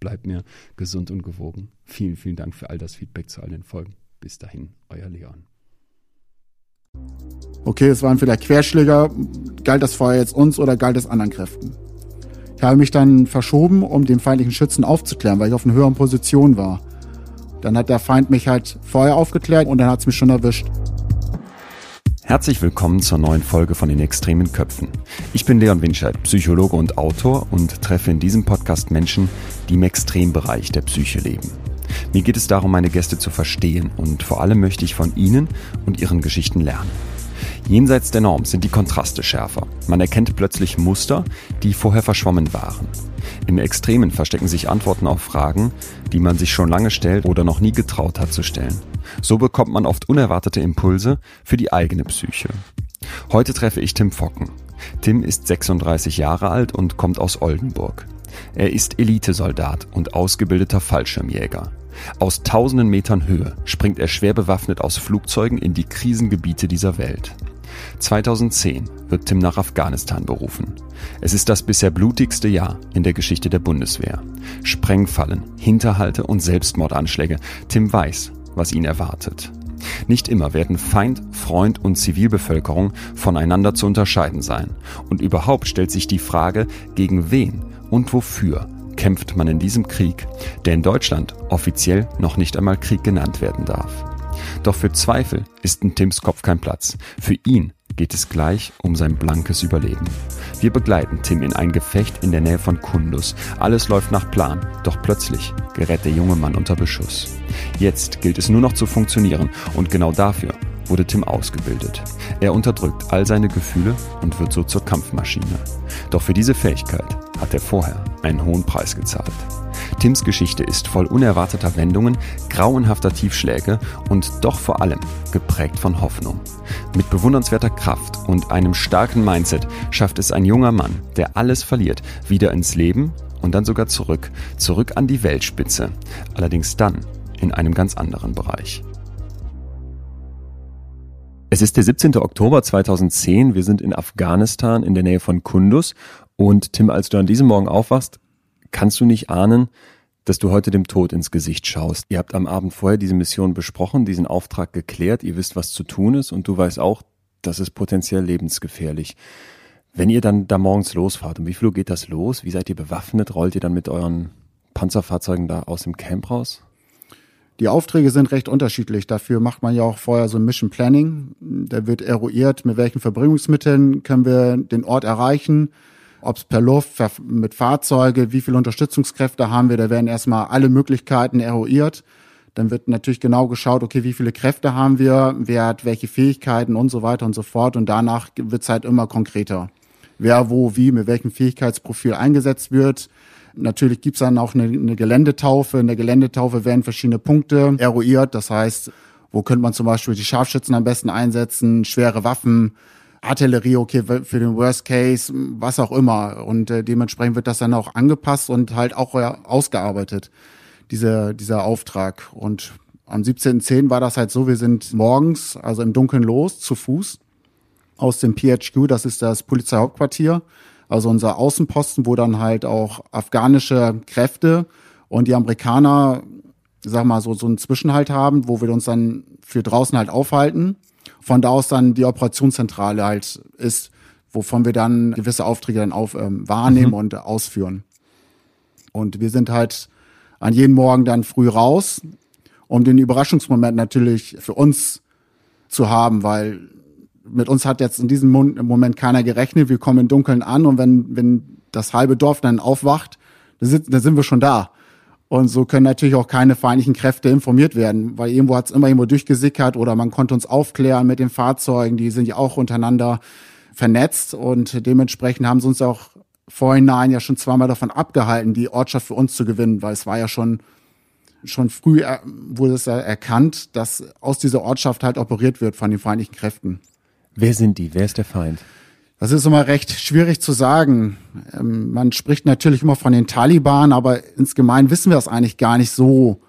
bleibt mir gesund und gewogen. Vielen, vielen Dank für all das Feedback zu all den Folgen. Bis dahin, euer Leon. Okay, es waren vielleicht Querschläger. Galt das Feuer jetzt uns oder galt es anderen Kräften? Ich habe mich dann verschoben, um den feindlichen Schützen aufzuklären, weil ich auf einer höheren Position war. Dann hat der Feind mich halt vorher aufgeklärt und dann hat es mich schon erwischt. Herzlich willkommen zur neuen Folge von den extremen Köpfen. Ich bin Leon Winscheid, Psychologe und Autor und treffe in diesem Podcast Menschen, die im Extrembereich der Psyche leben. Mir geht es darum, meine Gäste zu verstehen und vor allem möchte ich von ihnen und ihren Geschichten lernen. Jenseits der Norm sind die Kontraste schärfer. Man erkennt plötzlich Muster, die vorher verschwommen waren. Im Extremen verstecken sich Antworten auf Fragen, die man sich schon lange stellt oder noch nie getraut hat zu stellen. So bekommt man oft unerwartete Impulse für die eigene Psyche. Heute treffe ich Tim Focken. Tim ist 36 Jahre alt und kommt aus Oldenburg. Er ist Elitesoldat und ausgebildeter Fallschirmjäger. Aus tausenden Metern Höhe springt er schwer bewaffnet aus Flugzeugen in die Krisengebiete dieser Welt. 2010 wird Tim nach Afghanistan berufen. Es ist das bisher blutigste Jahr in der Geschichte der Bundeswehr. Sprengfallen, Hinterhalte und Selbstmordanschläge. Tim weiß, was ihn erwartet. Nicht immer werden Feind, Freund und Zivilbevölkerung voneinander zu unterscheiden sein. Und überhaupt stellt sich die Frage, gegen wen und wofür kämpft man in diesem Krieg, der in Deutschland offiziell noch nicht einmal Krieg genannt werden darf. Doch für Zweifel ist in Tims Kopf kein Platz. Für ihn geht es gleich um sein blankes Überleben. Wir begleiten Tim in ein Gefecht in der Nähe von Kundus. Alles läuft nach Plan, doch plötzlich gerät der junge Mann unter Beschuss. Jetzt gilt es nur noch zu funktionieren und genau dafür wurde Tim ausgebildet. Er unterdrückt all seine Gefühle und wird so zur Kampfmaschine. Doch für diese Fähigkeit hat er vorher einen hohen Preis gezahlt. Tims Geschichte ist voll unerwarteter Wendungen, grauenhafter Tiefschläge und doch vor allem geprägt von Hoffnung. Mit bewundernswerter Kraft und einem starken Mindset schafft es ein junger Mann, der alles verliert, wieder ins Leben und dann sogar zurück, zurück an die Weltspitze. Allerdings dann in einem ganz anderen Bereich. Es ist der 17. Oktober 2010. Wir sind in Afghanistan in der Nähe von Kundus. Und Tim, als du an diesem Morgen aufwachst, kannst du nicht ahnen, dass du heute dem Tod ins Gesicht schaust. Ihr habt am Abend vorher diese Mission besprochen, diesen Auftrag geklärt, ihr wisst, was zu tun ist und du weißt auch, das ist potenziell lebensgefährlich. Wenn ihr dann da morgens losfahrt, um wie viel geht das los? Wie seid ihr bewaffnet? Rollt ihr dann mit euren Panzerfahrzeugen da aus dem Camp raus? Die Aufträge sind recht unterschiedlich. Dafür macht man ja auch vorher so ein Mission Planning. Da wird eruiert, mit welchen Verbringungsmitteln können wir den Ort erreichen ob es per Luft, mit Fahrzeuge, wie viele Unterstützungskräfte haben wir, da werden erstmal alle Möglichkeiten eruiert. Dann wird natürlich genau geschaut, okay, wie viele Kräfte haben wir, wer hat welche Fähigkeiten und so weiter und so fort. Und danach wird es halt immer konkreter. Wer wo, wie, mit welchem Fähigkeitsprofil eingesetzt wird. Natürlich gibt's dann auch eine, eine Geländetaufe. In der Geländetaufe werden verschiedene Punkte eruiert. Das heißt, wo könnte man zum Beispiel die Scharfschützen am besten einsetzen, schwere Waffen, Artillerie, okay, für den Worst Case, was auch immer. Und äh, dementsprechend wird das dann auch angepasst und halt auch äh, ausgearbeitet, dieser, dieser Auftrag. Und am 17.10. war das halt so, wir sind morgens, also im Dunkeln los, zu Fuß, aus dem PHQ, das ist das Polizeihauptquartier, also unser Außenposten, wo dann halt auch afghanische Kräfte und die Amerikaner, sag mal, so, so einen Zwischenhalt haben, wo wir uns dann für draußen halt aufhalten von da aus dann die Operationszentrale halt ist, wovon wir dann gewisse Aufträge dann auf, ähm, wahrnehmen mhm. und ausführen. Und wir sind halt an jedem Morgen dann früh raus um den Überraschungsmoment natürlich für uns zu haben, weil mit uns hat jetzt in diesem Moment keiner gerechnet. Wir kommen im Dunkeln an und wenn, wenn das halbe Dorf dann aufwacht, dann sind, dann sind wir schon da. Und so können natürlich auch keine feindlichen Kräfte informiert werden, weil irgendwo hat es immer irgendwo durchgesickert oder man konnte uns aufklären mit den Fahrzeugen, die sind ja auch untereinander vernetzt und dementsprechend haben sie uns auch vorhinein ja schon zweimal davon abgehalten, die Ortschaft für uns zu gewinnen, weil es war ja schon schon früh wurde es erkannt, dass aus dieser Ortschaft halt operiert wird von den feindlichen Kräften. Wer sind die? Wer ist der Feind? Das ist immer recht schwierig zu sagen. Ähm, man spricht natürlich immer von den Taliban, aber insgemein wissen wir das eigentlich gar nicht so.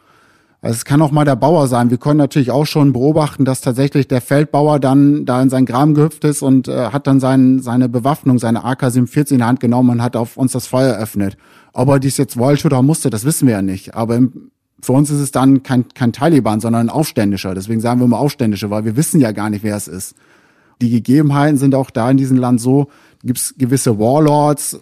Also es kann auch mal der Bauer sein. Wir können natürlich auch schon beobachten, dass tatsächlich der Feldbauer dann da in seinen Graben gehüpft ist und äh, hat dann sein, seine Bewaffnung, seine AK-47 in die Hand genommen und hat auf uns das Feuer eröffnet. Ob er dies jetzt wollte oder musste, das wissen wir ja nicht. Aber im, für uns ist es dann kein, kein Taliban, sondern ein Aufständischer. Deswegen sagen wir immer Aufständische, weil wir wissen ja gar nicht, wer es ist die Gegebenheiten sind auch da in diesem Land so, gibt es gewisse Warlords,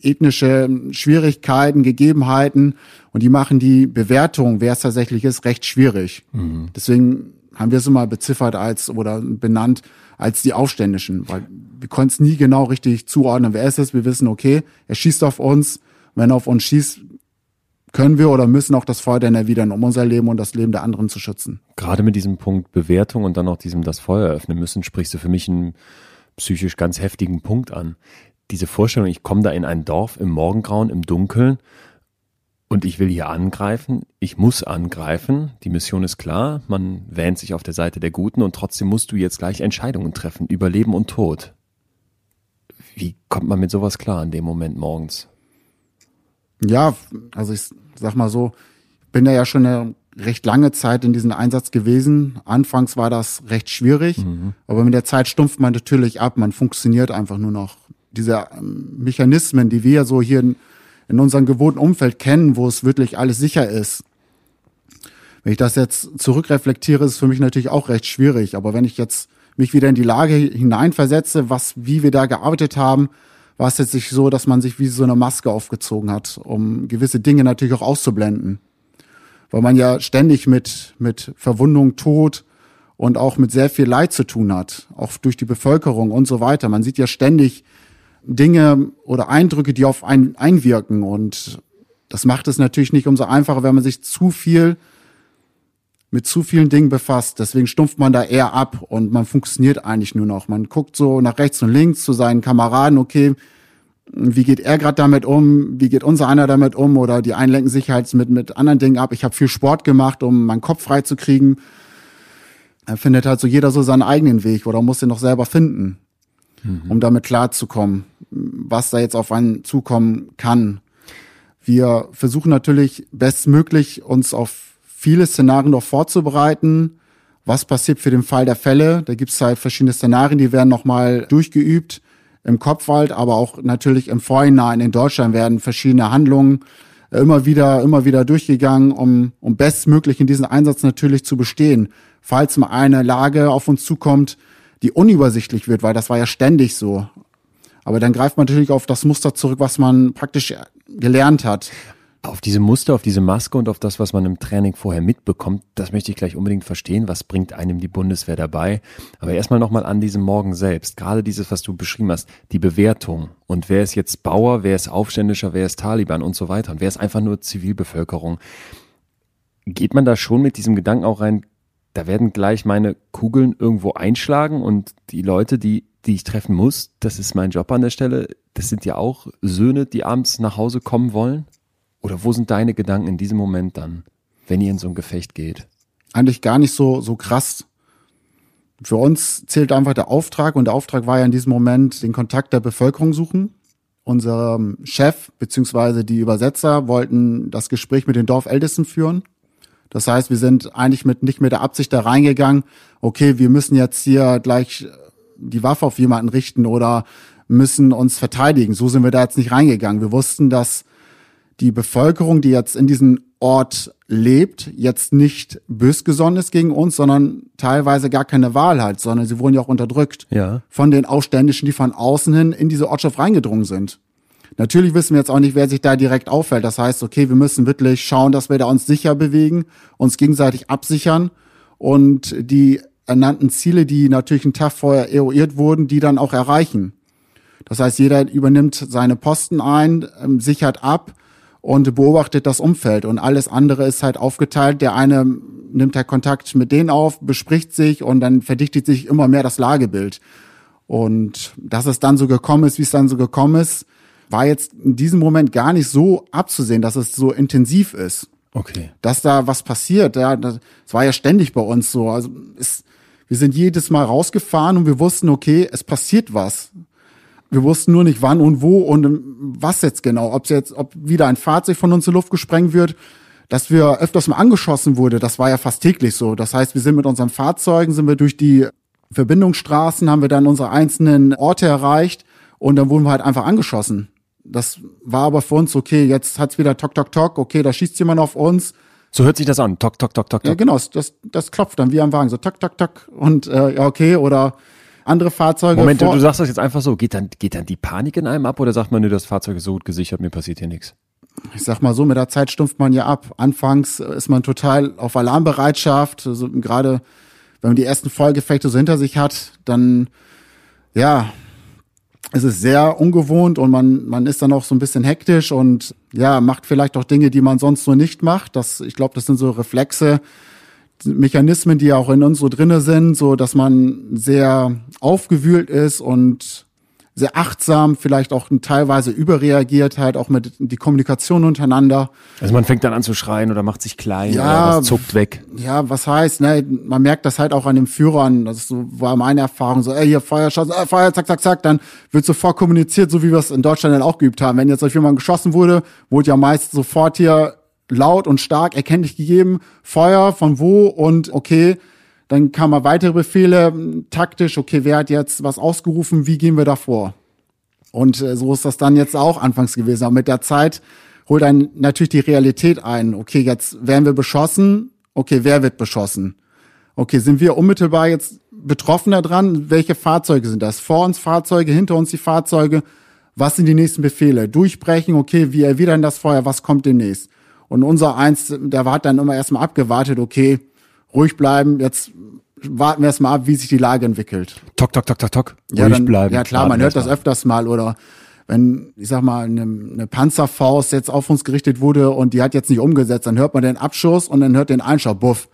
ethnische Schwierigkeiten, Gegebenheiten und die machen die Bewertung, wer es tatsächlich ist, recht schwierig. Mhm. Deswegen haben wir es immer beziffert als oder benannt als die Aufständischen, weil wir konnten es nie genau richtig zuordnen, wer es ist. Wir wissen, okay, er schießt auf uns. Wenn er auf uns schießt, können wir oder müssen auch das Feuer dann erwidern, um unser Leben und das Leben der anderen zu schützen. Gerade mit diesem Punkt Bewertung und dann auch diesem das Feuer öffnen müssen, sprichst du für mich einen psychisch ganz heftigen Punkt an. Diese Vorstellung, ich komme da in ein Dorf im Morgengrauen, im Dunkeln und ich will hier angreifen, ich muss angreifen, die Mission ist klar, man wähnt sich auf der Seite der Guten und trotzdem musst du jetzt gleich Entscheidungen treffen über Leben und Tod. Wie kommt man mit sowas klar in dem Moment morgens? Ja, also ich sag mal so, bin da ja schon eine recht lange Zeit in diesem Einsatz gewesen. Anfangs war das recht schwierig, mhm. aber mit der Zeit stumpft man natürlich ab, man funktioniert einfach nur noch. Diese ähm, Mechanismen, die wir so hier in, in unserem gewohnten Umfeld kennen, wo es wirklich alles sicher ist. Wenn ich das jetzt zurückreflektiere, ist es für mich natürlich auch recht schwierig. Aber wenn ich jetzt mich wieder in die Lage hineinversetze, was, wie wir da gearbeitet haben, war es jetzt nicht so, dass man sich wie so eine Maske aufgezogen hat, um gewisse Dinge natürlich auch auszublenden. Weil man ja ständig mit, mit Verwundung, Tod und auch mit sehr viel Leid zu tun hat, auch durch die Bevölkerung und so weiter. Man sieht ja ständig Dinge oder Eindrücke, die auf einen einwirken und das macht es natürlich nicht umso einfacher, wenn man sich zu viel mit zu vielen Dingen befasst. Deswegen stumpft man da eher ab und man funktioniert eigentlich nur noch. Man guckt so nach rechts und links zu seinen Kameraden, okay, wie geht er gerade damit um, wie geht unser einer damit um oder die einen lenken sich halt mit, mit anderen Dingen ab. Ich habe viel Sport gemacht, um meinen Kopf frei zu kriegen. Da findet halt so jeder so seinen eigenen Weg oder muss den noch selber finden, mhm. um damit klarzukommen, was da jetzt auf einen zukommen kann. Wir versuchen natürlich bestmöglich uns auf viele Szenarien noch vorzubereiten. Was passiert für den Fall der Fälle? Da gibt es halt verschiedene Szenarien, die werden nochmal durchgeübt im Kopfwald, aber auch natürlich im Vorhinein in Deutschland werden verschiedene Handlungen äh, immer wieder, immer wieder durchgegangen, um, um bestmöglich in diesem Einsatz natürlich zu bestehen. Falls mal eine Lage auf uns zukommt, die unübersichtlich wird, weil das war ja ständig so. Aber dann greift man natürlich auf das Muster zurück, was man praktisch gelernt hat. Auf diese Muster, auf diese Maske und auf das, was man im Training vorher mitbekommt, das möchte ich gleich unbedingt verstehen. Was bringt einem die Bundeswehr dabei? Aber erstmal nochmal an diesem Morgen selbst. Gerade dieses, was du beschrieben hast, die Bewertung. Und wer ist jetzt Bauer, wer ist Aufständischer, wer ist Taliban und so weiter. Und wer ist einfach nur Zivilbevölkerung. Geht man da schon mit diesem Gedanken auch rein, da werden gleich meine Kugeln irgendwo einschlagen und die Leute, die, die ich treffen muss, das ist mein Job an der Stelle, das sind ja auch Söhne, die abends nach Hause kommen wollen? Oder wo sind deine Gedanken in diesem Moment dann, wenn ihr in so ein Gefecht geht? Eigentlich gar nicht so, so krass. Für uns zählt einfach der Auftrag und der Auftrag war ja in diesem Moment den Kontakt der Bevölkerung suchen. Unser Chef beziehungsweise die Übersetzer wollten das Gespräch mit den Dorfältesten führen. Das heißt, wir sind eigentlich mit nicht mit der Absicht da reingegangen, okay, wir müssen jetzt hier gleich die Waffe auf jemanden richten oder müssen uns verteidigen. So sind wir da jetzt nicht reingegangen. Wir wussten, dass die Bevölkerung, die jetzt in diesem Ort lebt, jetzt nicht bösgesonnen ist gegen uns, sondern teilweise gar keine Wahl hat, sondern sie wurden ja auch unterdrückt ja. von den Aufständischen, die von außen hin in diese Ortschaft reingedrungen sind. Natürlich wissen wir jetzt auch nicht, wer sich da direkt auffällt. Das heißt, okay, wir müssen wirklich schauen, dass wir da uns sicher bewegen, uns gegenseitig absichern und die ernannten Ziele, die natürlich einen Tag vorher eruiert wurden, die dann auch erreichen. Das heißt, jeder übernimmt seine Posten ein, ähm, sichert ab und beobachtet das Umfeld und alles andere ist halt aufgeteilt. Der eine nimmt halt Kontakt mit denen auf, bespricht sich und dann verdichtet sich immer mehr das Lagebild. Und dass es dann so gekommen ist, wie es dann so gekommen ist, war jetzt in diesem Moment gar nicht so abzusehen, dass es so intensiv ist. Okay. Dass da was passiert, ja, das, war ja ständig bei uns so. Also es, wir sind jedes Mal rausgefahren und wir wussten, okay, es passiert was. Wir wussten nur nicht wann und wo und was jetzt genau. Ob jetzt, ob wieder ein Fahrzeug von uns in Luft gesprengt wird, dass wir öfters mal angeschossen wurde, das war ja fast täglich so. Das heißt, wir sind mit unseren Fahrzeugen, sind wir durch die Verbindungsstraßen, haben wir dann unsere einzelnen Orte erreicht und dann wurden wir halt einfach angeschossen. Das war aber für uns okay. Jetzt hat's wieder Tok Tok Tok. Okay, da schießt jemand auf uns. So hört sich das an. Tok Tok Tok Tok. Ja, genau. Das, das klopft dann wie am Wagen so Tok Tok Tok und äh, ja okay oder andere Fahrzeuge. Moment, du, sagst das jetzt einfach so. Geht dann geht dann die Panik in einem ab oder sagt man, nur das Fahrzeug ist so gut gesichert, mir passiert hier nichts? Ich sag mal so, mit der Zeit stumpft man ja ab. Anfangs ist man total auf Alarmbereitschaft. Also gerade wenn man die ersten Vollgefechte so hinter sich hat, dann ja, es ist sehr ungewohnt und man, man ist dann auch so ein bisschen hektisch und ja, macht vielleicht auch Dinge, die man sonst so nicht macht. Das, ich glaube, das sind so Reflexe, Mechanismen, die ja auch in uns so drinne sind, so dass man sehr aufgewühlt ist und sehr achtsam, vielleicht auch teilweise überreagiert, halt auch mit die Kommunikation untereinander. Also man fängt dann an zu schreien oder macht sich klein ja, oder was zuckt weg. Ja, was heißt, ne, man merkt das halt auch an den Führern, das so, war meine Erfahrung, so, ey, hier Feuerschuss, äh, Feuer, zack, zack, zack, dann wird sofort kommuniziert, so wie wir es in Deutschland dann auch geübt haben. Wenn jetzt auf jemand geschossen wurde, wurde ja meist sofort hier laut und stark erkenntlich gegeben, Feuer, von wo und okay, dann kam mal weitere Befehle, taktisch, okay, wer hat jetzt was ausgerufen, wie gehen wir da vor? Und äh, so ist das dann jetzt auch anfangs gewesen. Aber mit der Zeit holt einen natürlich die Realität ein. Okay, jetzt werden wir beschossen. Okay, wer wird beschossen? Okay, sind wir unmittelbar jetzt betroffener dran? Welche Fahrzeuge sind das? Vor uns Fahrzeuge, hinter uns die Fahrzeuge. Was sind die nächsten Befehle? Durchbrechen, okay, wie erwidern das Feuer? Was kommt demnächst? Und unser eins, der hat dann immer erstmal abgewartet, okay, ruhig bleiben, jetzt warten wir erstmal ab, wie sich die Lage entwickelt. Tok, tok, tok, tok, tok. Ja, ruhig dann, bleiben. Ja klar, man hört das öfters mal oder wenn, ich sag mal, eine, eine Panzerfaust jetzt auf uns gerichtet wurde und die hat jetzt nicht umgesetzt, dann hört man den Abschuss und dann hört den Einschau, buff.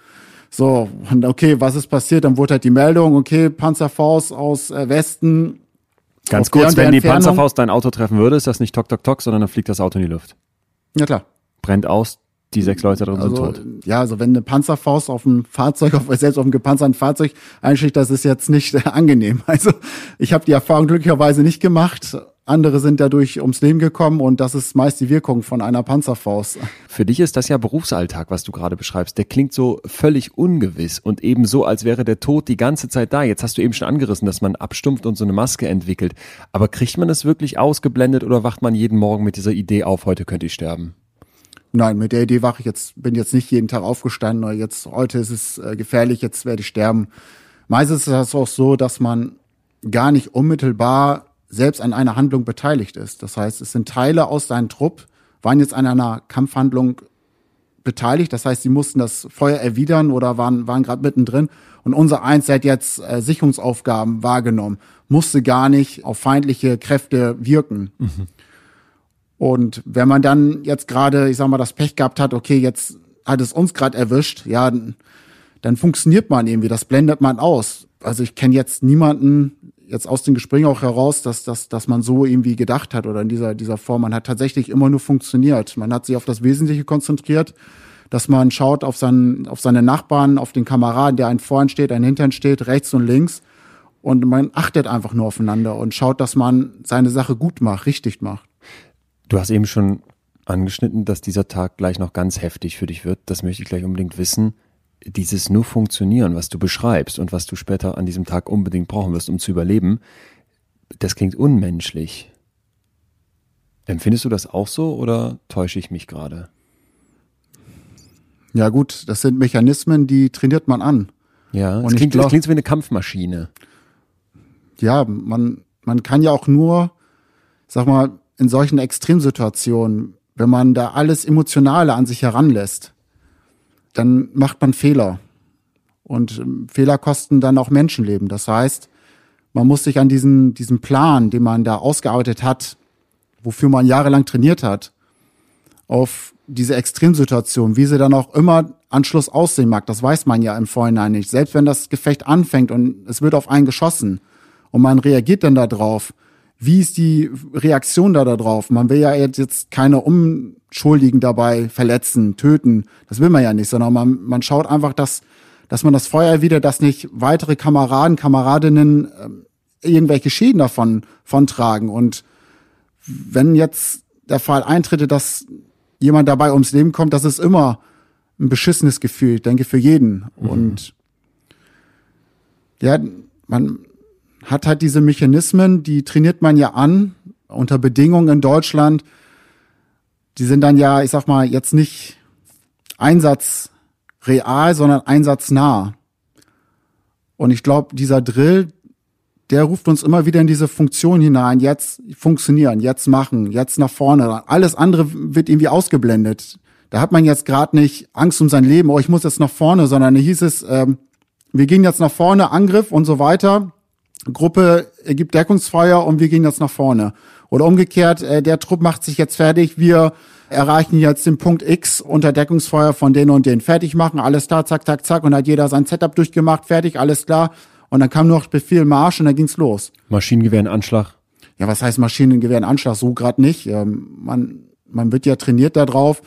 So, und okay, was ist passiert? Dann wurde halt die Meldung, okay, Panzerfaust aus äh, Westen. Ganz kurz, wenn die Panzerfaust dein Auto treffen würde, ist das nicht tok, tok, tok, sondern dann fliegt das Auto in die Luft. Ja klar. Brennt aus, die sechs Leute drin also, sind tot. Ja, also wenn eine Panzerfaust auf ein Fahrzeug, auf selbst auf einem gepanzerten Fahrzeug einschlägt, das ist jetzt nicht äh, angenehm. Also ich habe die Erfahrung glücklicherweise nicht gemacht. Andere sind dadurch ums Leben gekommen und das ist meist die Wirkung von einer Panzerfaust. Für dich ist das ja Berufsalltag, was du gerade beschreibst. Der klingt so völlig ungewiss und eben so, als wäre der Tod die ganze Zeit da. Jetzt hast du eben schon angerissen, dass man abstumpft und so eine Maske entwickelt. Aber kriegt man es wirklich ausgeblendet oder wacht man jeden Morgen mit dieser Idee auf, heute könnte ich sterben? Nein, mit der Idee wache ich jetzt, bin jetzt nicht jeden Tag aufgestanden, oder jetzt, heute ist es äh, gefährlich, jetzt werde ich sterben. Meistens ist das auch so, dass man gar nicht unmittelbar selbst an einer Handlung beteiligt ist. Das heißt, es sind Teile aus seinem Trupp, waren jetzt an einer Kampfhandlung beteiligt. Das heißt, sie mussten das Feuer erwidern oder waren, waren gerade mittendrin. Und unser Eins hat jetzt äh, Sicherungsaufgaben wahrgenommen, musste gar nicht auf feindliche Kräfte wirken. Mhm. Und wenn man dann jetzt gerade, ich sag mal, das Pech gehabt hat, okay, jetzt hat es uns gerade erwischt, ja, dann funktioniert man irgendwie, das blendet man aus. Also ich kenne jetzt niemanden jetzt aus den Gesprächen auch heraus, dass, dass, dass man so irgendwie gedacht hat oder in dieser, dieser Form. Man hat tatsächlich immer nur funktioniert. Man hat sich auf das Wesentliche konzentriert, dass man schaut auf, seinen, auf seine Nachbarn, auf den Kameraden, der einen vorn steht, einen hintern steht, rechts und links. Und man achtet einfach nur aufeinander und schaut, dass man seine Sache gut macht, richtig macht. Du hast eben schon angeschnitten, dass dieser Tag gleich noch ganz heftig für dich wird. Das möchte ich gleich unbedingt wissen. Dieses nur funktionieren, was du beschreibst und was du später an diesem Tag unbedingt brauchen wirst, um zu überleben, das klingt unmenschlich. Empfindest du das auch so oder täusche ich mich gerade? Ja gut, das sind Mechanismen, die trainiert man an. Ja, und es klingt, glaub, das klingt wie eine Kampfmaschine. Ja, man, man kann ja auch nur, sag mal, in solchen Extremsituationen, wenn man da alles Emotionale an sich heranlässt, dann macht man Fehler. Und ähm, Fehler kosten dann auch Menschenleben. Das heißt, man muss sich an diesen, diesen Plan, den man da ausgearbeitet hat, wofür man jahrelang trainiert hat, auf diese Extremsituation, wie sie dann auch immer Anschluss aussehen mag, das weiß man ja im Vorhinein nicht. Selbst wenn das Gefecht anfängt und es wird auf einen geschossen und man reagiert dann da drauf, wie ist die Reaktion da drauf? Man will ja jetzt keine Unschuldigen dabei verletzen, töten. Das will man ja nicht, sondern man, man schaut einfach, dass, dass man das Feuer wieder, dass nicht weitere Kameraden, Kameradinnen äh, irgendwelche Schäden davon von tragen. Und wenn jetzt der Fall eintritt, dass jemand dabei ums Leben kommt, das ist immer ein beschissenes Gefühl, ich denke für jeden. Mhm. Und ja, man hat halt diese Mechanismen, die trainiert man ja an unter Bedingungen in Deutschland. Die sind dann ja, ich sag mal, jetzt nicht einsatzreal, sondern einsatznah. Und ich glaube, dieser Drill, der ruft uns immer wieder in diese Funktion hinein, jetzt funktionieren, jetzt machen, jetzt nach vorne. Alles andere wird irgendwie ausgeblendet. Da hat man jetzt gerade nicht Angst um sein Leben, oh, ich muss jetzt nach vorne, sondern hieß es, ähm, wir gehen jetzt nach vorne, Angriff und so weiter. Gruppe gibt Deckungsfeuer und wir gehen jetzt nach vorne. Oder umgekehrt, äh, der Trupp macht sich jetzt fertig, wir erreichen jetzt den Punkt X unter Deckungsfeuer von denen und denen fertig machen, alles klar, zack, zack, zack, und hat jeder sein Setup durchgemacht, fertig, alles klar. Und dann kam noch Befehl Marsch und dann ging's los. Maschinengewehr in Anschlag? Ja, was heißt Maschinengewehr in Anschlag? So gerade nicht. Ähm, man, man wird ja trainiert darauf,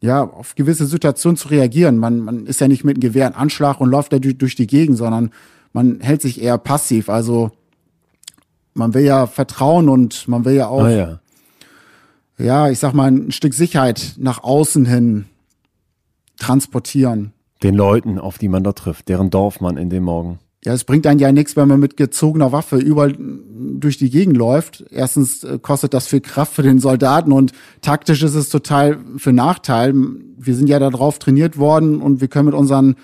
ja, auf gewisse Situationen zu reagieren. Man, man ist ja nicht mit einem Gewehr in Anschlag und läuft da durch, durch die Gegend, sondern man hält sich eher passiv. Also man will ja vertrauen und man will ja auch, ah, ja. ja, ich sag mal, ein Stück Sicherheit nach außen hin transportieren. Den Leuten, auf die man da trifft, deren Dorf man in dem Morgen. Ja, es bringt einen ja nichts, wenn man mit gezogener Waffe überall durch die Gegend läuft. Erstens äh, kostet das viel Kraft für den Soldaten und taktisch ist es total für Nachteil. Wir sind ja darauf trainiert worden und wir können mit unseren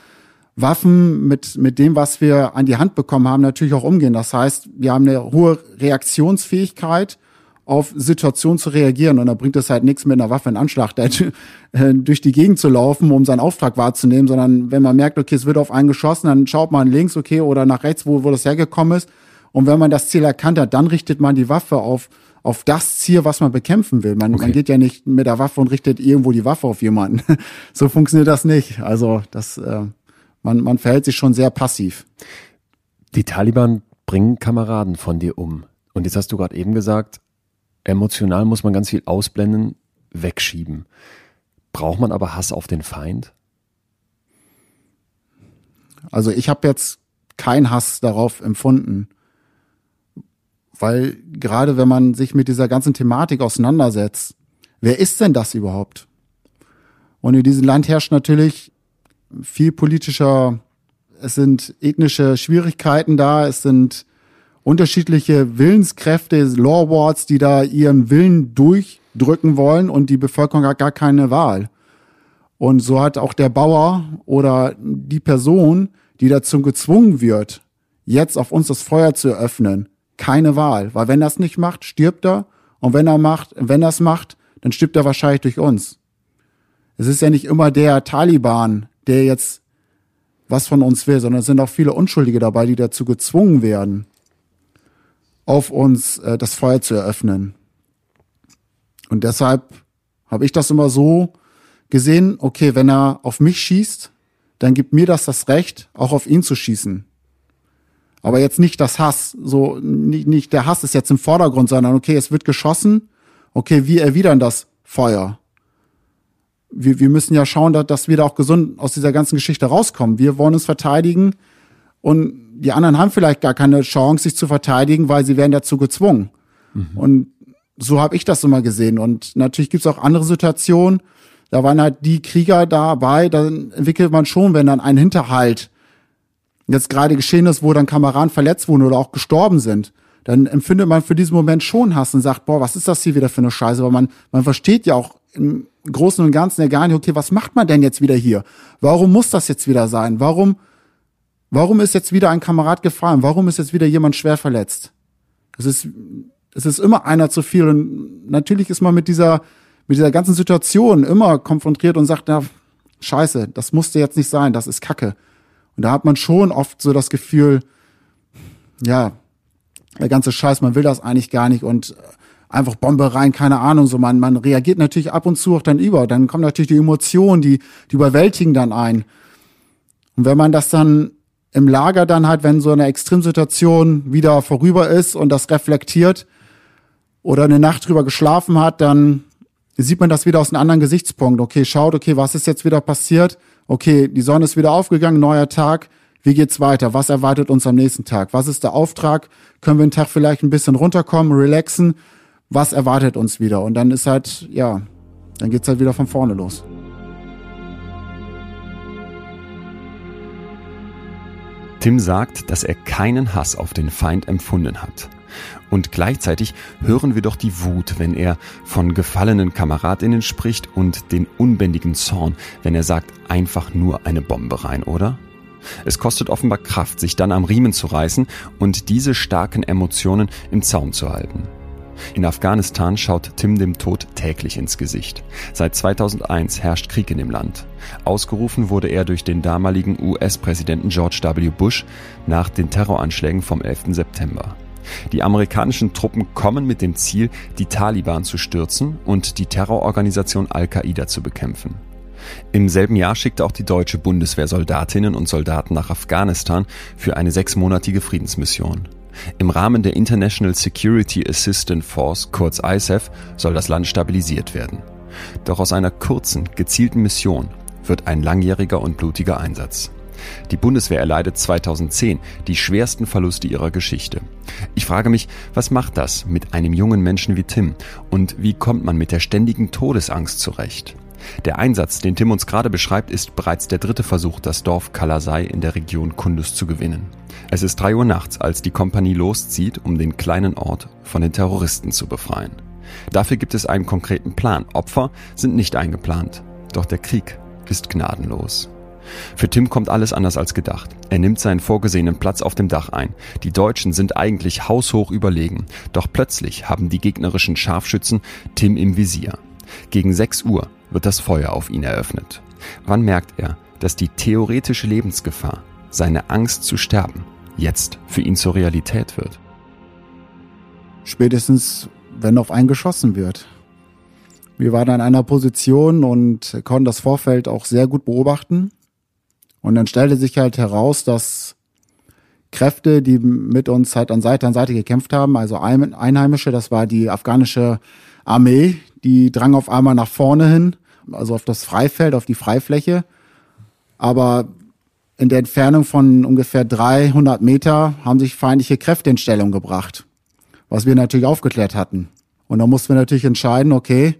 Waffen, mit, mit dem, was wir an die Hand bekommen haben, natürlich auch umgehen. Das heißt, wir haben eine hohe Reaktionsfähigkeit auf Situationen zu reagieren. Und da bringt es halt nichts mit einer Waffe in Anschlag äh, durch die Gegend zu laufen, um seinen Auftrag wahrzunehmen, sondern wenn man merkt, okay, es wird auf einen geschossen, dann schaut man links, okay, oder nach rechts, wo, wo das hergekommen ist. Und wenn man das Ziel erkannt hat, dann richtet man die Waffe auf, auf das Ziel, was man bekämpfen will. Man, okay. man geht ja nicht mit der Waffe und richtet irgendwo die Waffe auf jemanden. so funktioniert das nicht. Also das, äh, man, man verhält sich schon sehr passiv. Die Taliban bringen Kameraden von dir um. Und jetzt hast du gerade eben gesagt, Emotional muss man ganz viel ausblenden, wegschieben. Braucht man aber Hass auf den Feind? Also ich habe jetzt keinen Hass darauf empfunden, weil gerade wenn man sich mit dieser ganzen Thematik auseinandersetzt, wer ist denn das überhaupt? Und in diesem Land herrscht natürlich viel politischer, es sind ethnische Schwierigkeiten da, es sind unterschiedliche Willenskräfte, Lawwards, die da ihren Willen durchdrücken wollen und die Bevölkerung hat gar keine Wahl. Und so hat auch der Bauer oder die Person, die dazu gezwungen wird, jetzt auf uns das Feuer zu eröffnen, keine Wahl. Weil wenn er es nicht macht, stirbt er. Und wenn er macht, wenn er es macht, dann stirbt er wahrscheinlich durch uns. Es ist ja nicht immer der Taliban, der jetzt was von uns will, sondern es sind auch viele Unschuldige dabei, die dazu gezwungen werden auf uns äh, das Feuer zu eröffnen. Und deshalb habe ich das immer so gesehen, okay, wenn er auf mich schießt, dann gibt mir das das Recht, auch auf ihn zu schießen. Aber jetzt nicht das Hass, so nicht, nicht der Hass ist jetzt im Vordergrund, sondern okay, es wird geschossen, okay, wie erwidern das Feuer? Wir, wir müssen ja schauen, dass, dass wir da auch gesund aus dieser ganzen Geschichte rauskommen. Wir wollen uns verteidigen, und die anderen haben vielleicht gar keine Chance, sich zu verteidigen, weil sie werden dazu gezwungen. Mhm. Und so habe ich das immer gesehen. Und natürlich gibt es auch andere Situationen, da waren halt die Krieger dabei, dann entwickelt man schon, wenn dann ein Hinterhalt jetzt gerade geschehen ist, wo dann Kameraden verletzt wurden oder auch gestorben sind, dann empfindet man für diesen Moment schon Hass und sagt, boah, was ist das hier wieder für eine Scheiße? Weil man, man versteht ja auch im Großen und Ganzen ja gar nicht, okay, was macht man denn jetzt wieder hier? Warum muss das jetzt wieder sein? Warum Warum ist jetzt wieder ein Kamerad gefallen? Warum ist jetzt wieder jemand schwer verletzt? Es ist, Es ist immer einer zu viel und natürlich ist man mit dieser, mit dieser ganzen Situation immer konfrontiert und sagt, na, scheiße, das musste jetzt nicht sein, das ist Kacke. Und da hat man schon oft so das Gefühl, ja, der ganze Scheiß, man will das eigentlich gar nicht und einfach Bombe rein, keine Ahnung, so man, man reagiert natürlich ab und zu auch dann über. Dann kommen natürlich die Emotionen, die, die überwältigen dann ein. Und wenn man das dann im Lager dann halt, wenn so eine Extremsituation wieder vorüber ist und das reflektiert oder eine Nacht drüber geschlafen hat, dann sieht man das wieder aus einem anderen Gesichtspunkt. Okay, schaut, okay, was ist jetzt wieder passiert? Okay, die Sonne ist wieder aufgegangen, neuer Tag. Wie geht's weiter? Was erwartet uns am nächsten Tag? Was ist der Auftrag? Können wir einen Tag vielleicht ein bisschen runterkommen, relaxen? Was erwartet uns wieder? Und dann ist halt, ja, dann geht's halt wieder von vorne los. Tim sagt, dass er keinen Hass auf den Feind empfunden hat. Und gleichzeitig hören wir doch die Wut, wenn er von gefallenen Kameradinnen spricht und den unbändigen Zorn, wenn er sagt, einfach nur eine Bombe rein, oder? Es kostet offenbar Kraft, sich dann am Riemen zu reißen und diese starken Emotionen im Zaum zu halten. In Afghanistan schaut Tim dem Tod täglich ins Gesicht. Seit 2001 herrscht Krieg in dem Land. Ausgerufen wurde er durch den damaligen US-Präsidenten George W. Bush nach den Terroranschlägen vom 11. September. Die amerikanischen Truppen kommen mit dem Ziel, die Taliban zu stürzen und die Terrororganisation Al-Qaida zu bekämpfen. Im selben Jahr schickte auch die deutsche Bundeswehr Soldatinnen und Soldaten nach Afghanistan für eine sechsmonatige Friedensmission. Im Rahmen der International Security Assistance Force, kurz ISAF, soll das Land stabilisiert werden. Doch aus einer kurzen, gezielten Mission wird ein langjähriger und blutiger Einsatz. Die Bundeswehr erleidet 2010 die schwersten Verluste ihrer Geschichte. Ich frage mich, was macht das mit einem jungen Menschen wie Tim und wie kommt man mit der ständigen Todesangst zurecht? Der Einsatz, den Tim uns gerade beschreibt, ist bereits der dritte Versuch, das Dorf Kalasai in der Region Kundus zu gewinnen. Es ist drei Uhr nachts, als die Kompanie loszieht, um den kleinen Ort von den Terroristen zu befreien. Dafür gibt es einen konkreten Plan. Opfer sind nicht eingeplant. Doch der Krieg ist gnadenlos. Für Tim kommt alles anders als gedacht. Er nimmt seinen vorgesehenen Platz auf dem Dach ein. Die Deutschen sind eigentlich haushoch überlegen. Doch plötzlich haben die gegnerischen Scharfschützen Tim im Visier. Gegen 6 Uhr wird das Feuer auf ihn eröffnet. Wann merkt er, dass die theoretische Lebensgefahr, seine Angst zu sterben, jetzt für ihn zur Realität wird? Spätestens, wenn auf einen geschossen wird. Wir waren in einer Position und konnten das Vorfeld auch sehr gut beobachten. Und dann stellte sich halt heraus, dass Kräfte, die mit uns halt an Seite an Seite gekämpft haben, also Einheimische, das war die afghanische Armee, die drang auf einmal nach vorne hin, also auf das Freifeld, auf die Freifläche. Aber in der Entfernung von ungefähr 300 Meter haben sich feindliche Kräfte in Stellung gebracht, was wir natürlich aufgeklärt hatten. Und da mussten wir natürlich entscheiden, okay,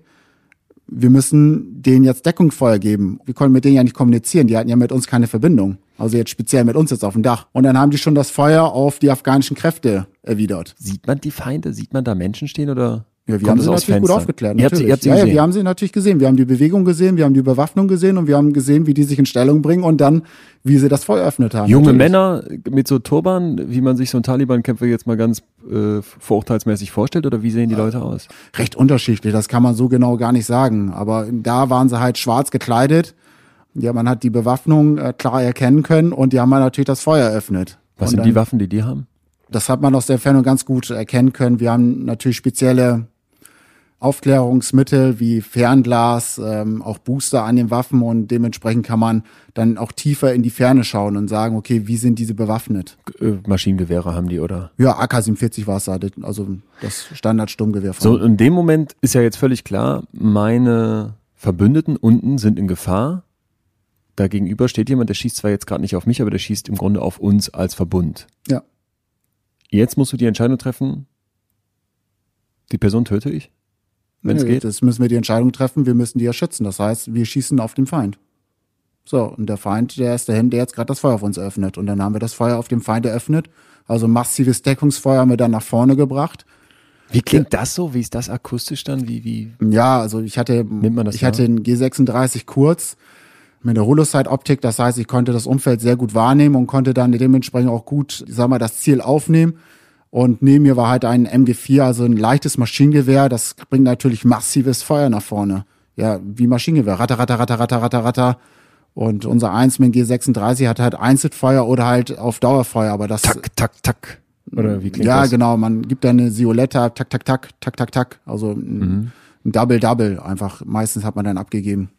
wir müssen denen jetzt Deckungsfeuer geben. Wir konnten mit denen ja nicht kommunizieren, die hatten ja mit uns keine Verbindung. Also jetzt speziell mit uns jetzt auf dem Dach. Und dann haben die schon das Feuer auf die afghanischen Kräfte erwidert. Sieht man die Feinde? Sieht man da Menschen stehen oder? Ja, wir haben sie natürlich gut aufgeklärt. Ihr habt, ihr habt sie ja, ja, wir haben sie natürlich gesehen. Wir haben die Bewegung gesehen, wir haben die Bewaffnung gesehen und wir haben gesehen, wie die sich in Stellung bringen und dann, wie sie das Feuer eröffnet haben. Junge natürlich. Männer mit so Turban, wie man sich so einen Taliban-Kämpfer jetzt mal ganz äh, vorurteilsmäßig vorstellt oder wie sehen die Leute aus? Recht unterschiedlich, das kann man so genau gar nicht sagen. Aber da waren sie halt schwarz gekleidet. Ja, man hat die Bewaffnung äh, klar erkennen können und die haben halt natürlich das Feuer eröffnet. Was und sind dann, die Waffen, die die haben? Das hat man aus der Entfernung ganz gut erkennen können. Wir haben natürlich spezielle Aufklärungsmittel wie Fernglas, ähm, auch Booster an den Waffen und dementsprechend kann man dann auch tiefer in die Ferne schauen und sagen, okay, wie sind diese bewaffnet? Äh, Maschinengewehre haben die, oder? Ja, AK-47 war es da, also das Standardsturmgewehr. So, in dem Moment ist ja jetzt völlig klar, meine Verbündeten unten sind in Gefahr. Da gegenüber steht jemand, der schießt zwar jetzt gerade nicht auf mich, aber der schießt im Grunde auf uns als Verbund. Ja. Jetzt musst du die Entscheidung treffen, die Person töte ich? Wenn es geht? Das müssen wir die Entscheidung treffen, wir müssen die ja schützen. Das heißt, wir schießen auf den Feind. So, und der Feind, der ist dahin, der jetzt gerade das Feuer auf uns eröffnet. Und dann haben wir das Feuer auf den Feind eröffnet. Also massives Deckungsfeuer haben wir dann nach vorne gebracht. Wie klingt das so? Wie ist das akustisch dann? Wie, wie? Ja, also ich hatte, Nimmt man das ich hatte einen G36 kurz mit der Holoside-Optik. Das heißt, ich konnte das Umfeld sehr gut wahrnehmen und konnte dann dementsprechend auch gut, ich sag mal, das Ziel aufnehmen Und neben mir war halt ein MG4, also ein leichtes Maschinengewehr. Das bringt natürlich massives Feuer nach vorne. Ja, wie Maschinengewehr. Ratter, ratter, ratter, ratter, ratter, ratter. Und unser 1 mit G36 hat halt Einzelfeuer oder halt auf Dauerfeuer, aber das. Tak, tak, tak. Oder wie klingt ja, das? genau. Man gibt da eine Sioletta, tak, tak, tak, tak, tak, tak. Also ein, ein Double-Double einfach. Meistens hat man dann abgegeben.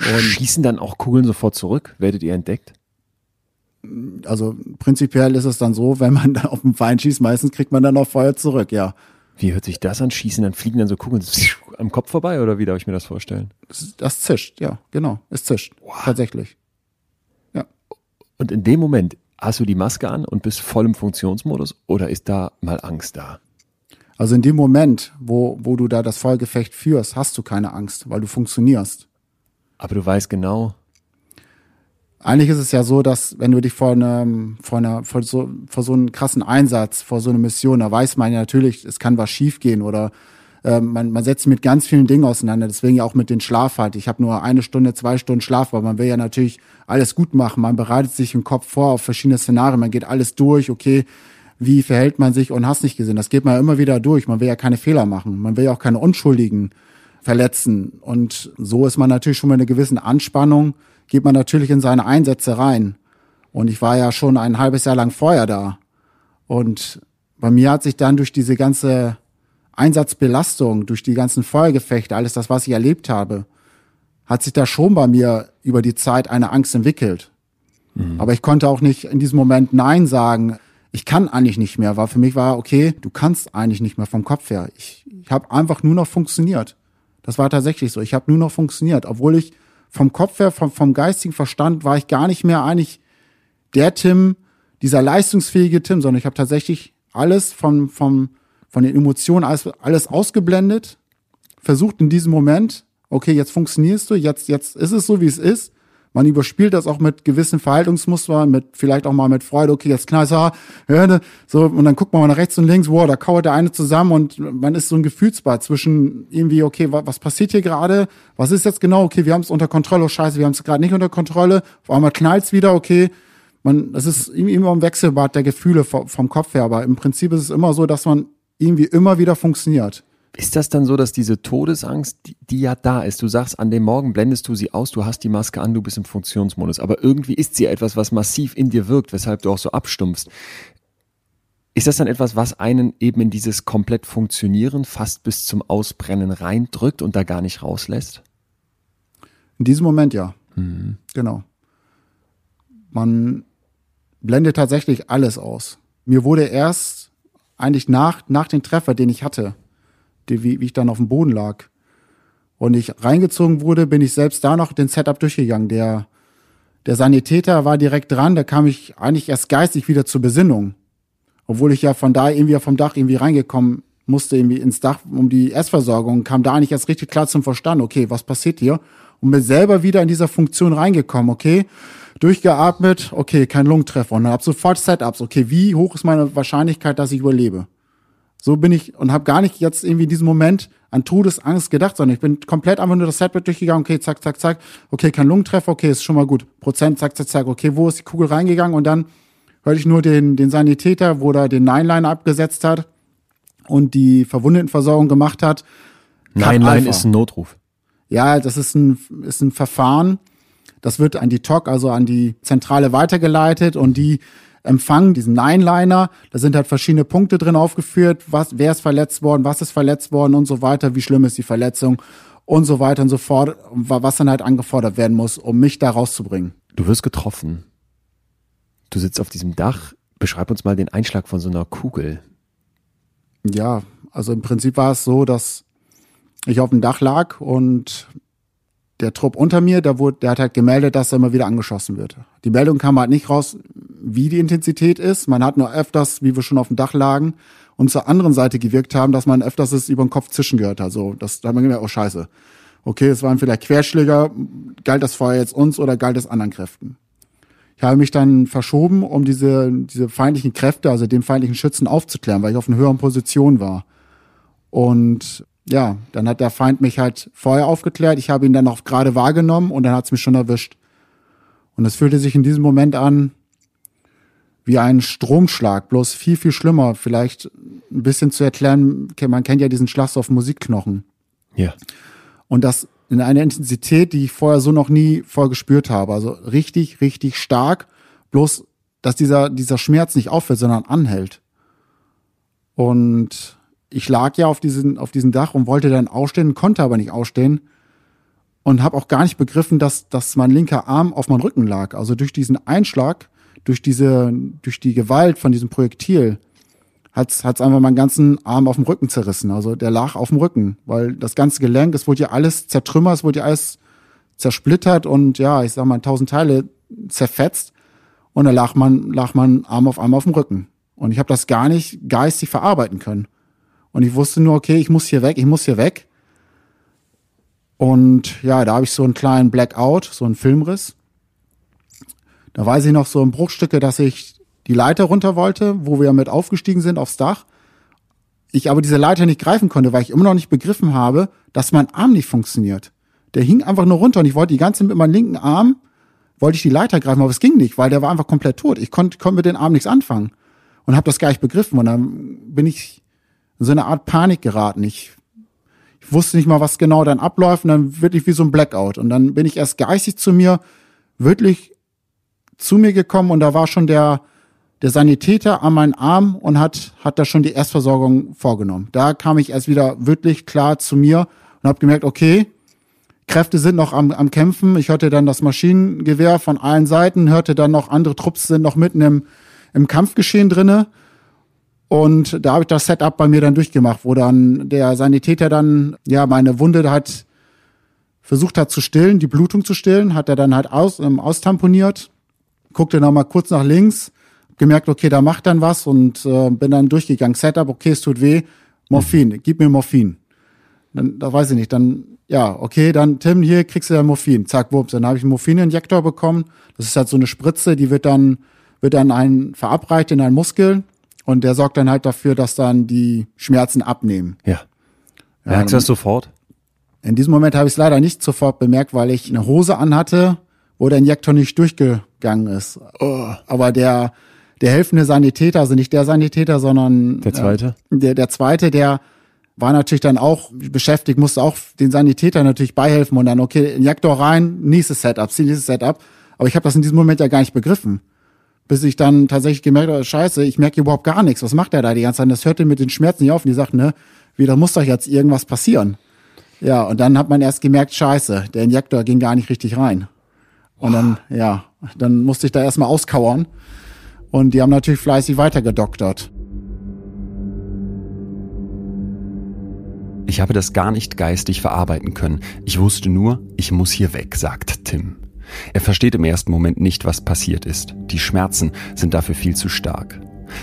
Schießen dann auch Kugeln sofort zurück? Werdet ihr entdeckt? Also prinzipiell ist es dann so, wenn man dann auf den Feind schießt, meistens kriegt man dann auch Feuer zurück, ja. Wie hört sich das an? Schießen, dann fliegen dann so Kugeln am Kopf vorbei oder wie darf ich mir das vorstellen? Das, das zischt, ja, genau. Es zischt. Tatsächlich. Und in dem Moment hast du die Maske an und bist voll im Funktionsmodus oder ist da mal Angst da? Also in dem Moment, wo, wo du da das Feuergefecht führst, hast du keine Angst, weil du funktionierst. Aber du weißt genau, Eigentlich ist es ja so, dass wenn du dich vor einem, vor einer, vor so, vor so einem krassen Einsatz, vor so einer Mission, da weiß man ja natürlich, es kann was schiefgehen oder äh, man, man setzt sich mit ganz vielen Dingen auseinander. Deswegen ja auch mit den Schlaf halt. Ich habe nur eine Stunde, zwei Stunden Schlaf, weil man will ja natürlich alles gut machen. Man bereitet sich im Kopf vor auf verschiedene Szenarien. Man geht alles durch. Okay, wie verhält man sich und hast nicht gesehen. Das geht man ja immer wieder durch. Man will ja keine Fehler machen. Man will ja auch keine Unschuldigen verletzen. Und so ist man natürlich schon mit einer gewissen Anspannung, geht man natürlich in seine Einsätze rein. Und ich war ja schon ein halbes Jahr lang vorher da. Und bei mir hat sich dann durch diese ganze Einsatzbelastung, durch die ganzen Feuergefechte, alles das, was ich erlebt habe, hat sich da schon bei mir über die Zeit eine Angst entwickelt. Aber ich konnte auch nicht in diesem Moment Nein sagen. Ich kann eigentlich nicht mehr, weil für mich war, okay, du kannst eigentlich nicht mehr vom Kopf her. Ich, ich habe einfach nur noch funktioniert. Das war tatsächlich so. Ich habe nur noch funktioniert, obwohl ich vom Kopf her, vom, vom geistigen Verstand war ich gar nicht mehr eigentlich der Tim, dieser leistungsfähige Tim, sondern ich habe tatsächlich alles vom, vom, von den Emotionen, alles, alles ausgeblendet, versucht in diesem Moment, okay, jetzt funktionierst du, jetzt, jetzt ist es so, wie es ist. Man überspielt das auch mit gewissen Verhaltensmustern, mit vielleicht auch mal mit Freude, okay, jetzt knallt ja, ne, so, und dann guckt man mal nach rechts und links, wow, da kauert der eine zusammen und man ist so ein Gefühlsbad zwischen irgendwie, okay, wa- was passiert hier gerade? Was ist jetzt genau? Okay, wir haben es unter Kontrolle, oh scheiße, wir haben es gerade nicht unter Kontrolle, auf einmal knallt's wieder, okay. Man, das ist immer ein Wechselbad der Gefühle vom Kopf her, aber im Prinzip ist es immer so, dass man irgendwie immer wieder funktioniert. Ist das dann so, dass diese Todesangst, die, die ja da ist, du sagst, an dem Morgen blendest du sie aus, du hast die Maske an, du bist im Funktionsmodus, aber irgendwie ist sie etwas, was massiv in dir wirkt, weshalb du auch so abstumpfst. Ist das dann etwas, was einen eben in dieses komplett Funktionieren fast bis zum Ausbrennen reindrückt und da gar nicht rauslässt? In diesem Moment ja. Genau. Man blendet tatsächlich alles aus. Mir wurde erst eigentlich nach, nach dem Treffer, den ich hatte, die, wie, wie ich dann auf dem Boden lag, und ich reingezogen wurde, bin ich selbst da noch den Setup durchgegangen. Der, der Sanitäter war direkt dran, da kam ich eigentlich erst geistig wieder zur Besinnung. Obwohl ich ja von da irgendwie vom Dach irgendwie reingekommen musste, irgendwie ins Dach um die Essversorgung, kam da eigentlich erst richtig klar zum Verstand, okay, was passiert hier? Und bin selber wieder in dieser Funktion reingekommen, okay, durchgeatmet, okay, kein Lungentreffer. Und dann hab sofort Setups, okay, wie hoch ist meine Wahrscheinlichkeit, dass ich überlebe? So bin ich und habe gar nicht jetzt irgendwie in diesem Moment an Todesangst gedacht, sondern ich bin komplett einfach nur das Setbett durchgegangen, okay, zack, zack, zack, okay, kein Lungentreffer, okay, ist schon mal gut. Prozent, zack, zack, zack, okay, wo ist die Kugel reingegangen? Und dann hörte ich nur den, den Sanitäter, wo er den Nine-Liner abgesetzt hat und die Verwundetenversorgung gemacht hat. Alpha. ist ein Notruf. Ja, das ist ein, ist ein Verfahren. Das wird an die TOC, also an die Zentrale weitergeleitet und die empfangen diesen Nine-Liner. Da sind halt verschiedene Punkte drin aufgeführt. Was, wer ist verletzt worden? Was ist verletzt worden und so weiter? Wie schlimm ist die Verletzung? Und so weiter und so fort. Was dann halt angefordert werden muss, um mich da rauszubringen. Du wirst getroffen. Du sitzt auf diesem Dach. Beschreib uns mal den Einschlag von so einer Kugel. Ja, also im Prinzip war es so, dass ich auf dem Dach lag und der Trupp unter mir, der, wurde, der hat halt gemeldet, dass er immer wieder angeschossen wird. Die Meldung kam halt nicht raus, wie die Intensität ist. Man hat nur öfters, wie wir schon auf dem Dach lagen und zur anderen Seite gewirkt haben, dass man öfters es über den Kopf zischen gehört hat. So, das, da hat man gemerkt, oh scheiße. Okay, es waren vielleicht Querschläger. Galt das Feuer jetzt uns oder galt es anderen Kräften? Ich habe mich dann verschoben, um diese, diese feindlichen Kräfte, also den feindlichen Schützen aufzuklären, weil ich auf einer höheren Position war. Und ja, dann hat der Feind mich halt vorher aufgeklärt. Ich habe ihn dann auch gerade wahrgenommen und dann hat es mich schon erwischt. Und es fühlte sich in diesem Moment an, wie ein Stromschlag, bloß viel, viel schlimmer. Vielleicht ein bisschen zu erklären, man kennt ja diesen Schlag auf Musikknochen. Ja. Und das in einer Intensität, die ich vorher so noch nie voll gespürt habe. Also richtig, richtig stark. Bloß, dass dieser, dieser Schmerz nicht aufhört, sondern anhält. Und ich lag ja auf diesem auf diesem Dach und wollte dann ausstehen, konnte aber nicht ausstehen und habe auch gar nicht begriffen, dass, dass mein linker Arm auf meinem Rücken lag. Also durch diesen Einschlag, durch diese, durch die Gewalt von diesem Projektil hat's hat's einfach meinen ganzen Arm auf dem Rücken zerrissen. Also der lag auf dem Rücken, weil das ganze Gelenk, es wurde ja alles zertrümmert, es wurde ja alles zersplittert und ja, ich sag mal, tausend Teile zerfetzt. Und da lag man, lag mein Arm auf einmal auf dem Rücken. Und ich habe das gar nicht geistig verarbeiten können. Und ich wusste nur, okay, ich muss hier weg, ich muss hier weg. Und ja, da habe ich so einen kleinen Blackout, so einen Filmriss. Da weiß ich noch so in Bruchstücke, dass ich die Leiter runter wollte, wo wir mit aufgestiegen sind aufs Dach. Ich aber diese Leiter nicht greifen konnte, weil ich immer noch nicht begriffen habe, dass mein Arm nicht funktioniert. Der hing einfach nur runter und ich wollte die ganze mit meinem linken Arm, wollte ich die Leiter greifen, aber es ging nicht, weil der war einfach komplett tot. Ich konnte, konnte mit dem Arm nichts anfangen und habe das gar nicht begriffen. Und dann bin ich in so eine Art Panik geraten. Ich, ich wusste nicht mal, was genau dann abläuft und dann wirklich wie so ein Blackout. Und dann bin ich erst geistig zu mir, wirklich zu mir gekommen und da war schon der, der Sanitäter an meinen Arm und hat, hat da schon die Erstversorgung vorgenommen. Da kam ich erst wieder wirklich klar zu mir und habe gemerkt, okay, Kräfte sind noch am, am Kämpfen. Ich hörte dann das Maschinengewehr von allen Seiten, hörte dann noch andere Trupps sind noch mitten im, im Kampfgeschehen drinne. Und da habe ich das Setup bei mir dann durchgemacht, wo dann der Sanitäter dann ja meine Wunde hat versucht hat zu stillen, die Blutung zu stillen, hat er dann halt aus, ähm, austamponiert, guckte noch mal kurz nach links, gemerkt, okay, da macht dann was und äh, bin dann durchgegangen. Setup, okay, es tut weh, Morphin, gib mir Morphin. Dann, da weiß ich nicht, dann, ja, okay, dann Tim, hier kriegst du ja Morphin. Zack, wups, dann habe ich einen Morphininjektor bekommen. Das ist halt so eine Spritze, die wird dann, wird dann ein, verabreicht in einen Muskel und der sorgt dann halt dafür, dass dann die Schmerzen abnehmen. Ja. Merkst du das sofort? In diesem Moment habe ich es leider nicht sofort bemerkt, weil ich eine Hose anhatte, wo der Injektor nicht durchgegangen ist. Oh. Aber der, der helfende Sanitäter, also nicht der Sanitäter, sondern der zweite, äh, der, der zweite, der war natürlich dann auch beschäftigt, musste auch den Sanitäter natürlich beihelfen und dann, okay, Injektor rein, nächstes Setup, nächstes Setup. Aber ich habe das in diesem Moment ja gar nicht begriffen. Bis ich dann tatsächlich gemerkt habe, scheiße, ich merke überhaupt gar nichts. Was macht der da die ganze Zeit? Das hörte mit den Schmerzen nicht auf. Und die sagt, ne, wie, da muss doch jetzt irgendwas passieren. Ja, und dann hat man erst gemerkt, scheiße, der Injektor ging gar nicht richtig rein. Und dann, ja, dann musste ich da erstmal auskauern. Und die haben natürlich fleißig weitergedoktert. Ich habe das gar nicht geistig verarbeiten können. Ich wusste nur, ich muss hier weg, sagt Tim. Er versteht im ersten Moment nicht, was passiert ist. Die Schmerzen sind dafür viel zu stark.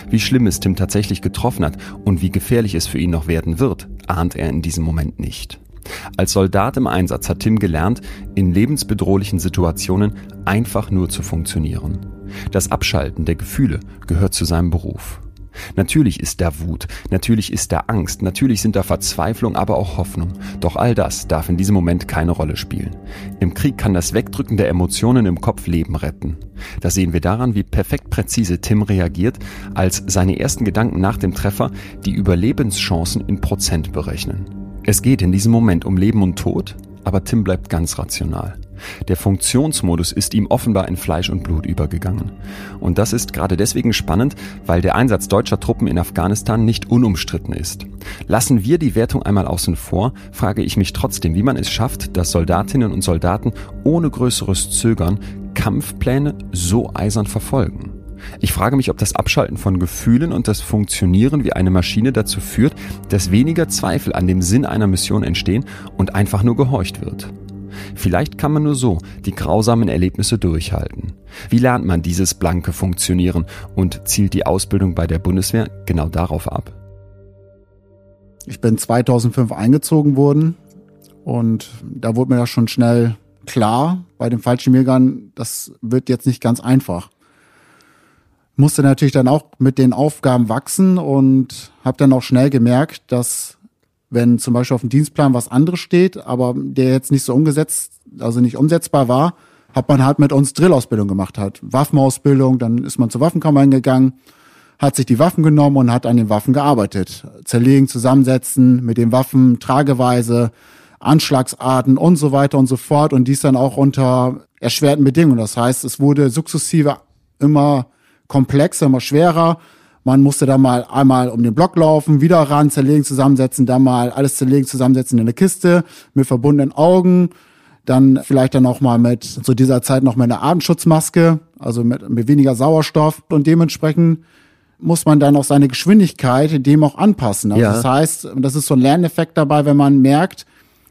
Wie schlimm es Tim tatsächlich getroffen hat und wie gefährlich es für ihn noch werden wird, ahnt er in diesem Moment nicht. Als Soldat im Einsatz hat Tim gelernt, in lebensbedrohlichen Situationen einfach nur zu funktionieren. Das Abschalten der Gefühle gehört zu seinem Beruf. Natürlich ist da Wut, natürlich ist da Angst, natürlich sind da Verzweiflung, aber auch Hoffnung. Doch all das darf in diesem Moment keine Rolle spielen. Im Krieg kann das Wegdrücken der Emotionen im Kopf Leben retten. Das sehen wir daran, wie perfekt präzise Tim reagiert, als seine ersten Gedanken nach dem Treffer die Überlebenschancen in Prozent berechnen. Es geht in diesem Moment um Leben und Tod, aber Tim bleibt ganz rational. Der Funktionsmodus ist ihm offenbar in Fleisch und Blut übergegangen. Und das ist gerade deswegen spannend, weil der Einsatz deutscher Truppen in Afghanistan nicht unumstritten ist. Lassen wir die Wertung einmal außen vor, frage ich mich trotzdem, wie man es schafft, dass Soldatinnen und Soldaten ohne größeres Zögern Kampfpläne so eisern verfolgen. Ich frage mich, ob das Abschalten von Gefühlen und das Funktionieren wie eine Maschine dazu führt, dass weniger Zweifel an dem Sinn einer Mission entstehen und einfach nur gehorcht wird. Vielleicht kann man nur so die grausamen Erlebnisse durchhalten. Wie lernt man dieses blanke Funktionieren und zielt die Ausbildung bei der Bundeswehr genau darauf ab? Ich bin 2005 eingezogen worden und da wurde mir das schon schnell klar bei den Fallschirmjägern, das wird jetzt nicht ganz einfach. Musste natürlich dann auch mit den Aufgaben wachsen und habe dann auch schnell gemerkt, dass wenn zum Beispiel auf dem Dienstplan was anderes steht, aber der jetzt nicht so umgesetzt, also nicht umsetzbar war, hat man halt mit uns Drillausbildung gemacht, hat Waffenausbildung, dann ist man zur Waffenkammer hingegangen, hat sich die Waffen genommen und hat an den Waffen gearbeitet. Zerlegen, zusammensetzen, mit den Waffen, Trageweise, Anschlagsarten und so weiter und so fort und dies dann auch unter erschwerten Bedingungen. Das heißt, es wurde sukzessive immer komplexer, immer schwerer. Man musste da mal einmal um den Block laufen, wieder ran, zerlegen, zusammensetzen, dann mal alles zerlegen, zusammensetzen in eine Kiste mit verbundenen Augen. Dann vielleicht dann auch mal mit zu dieser Zeit noch mal eine Atemschutzmaske, also mit, mit weniger Sauerstoff. Und dementsprechend muss man dann auch seine Geschwindigkeit dem auch anpassen. Also Ja. Das heißt, das ist so ein Lerneffekt dabei, wenn man merkt,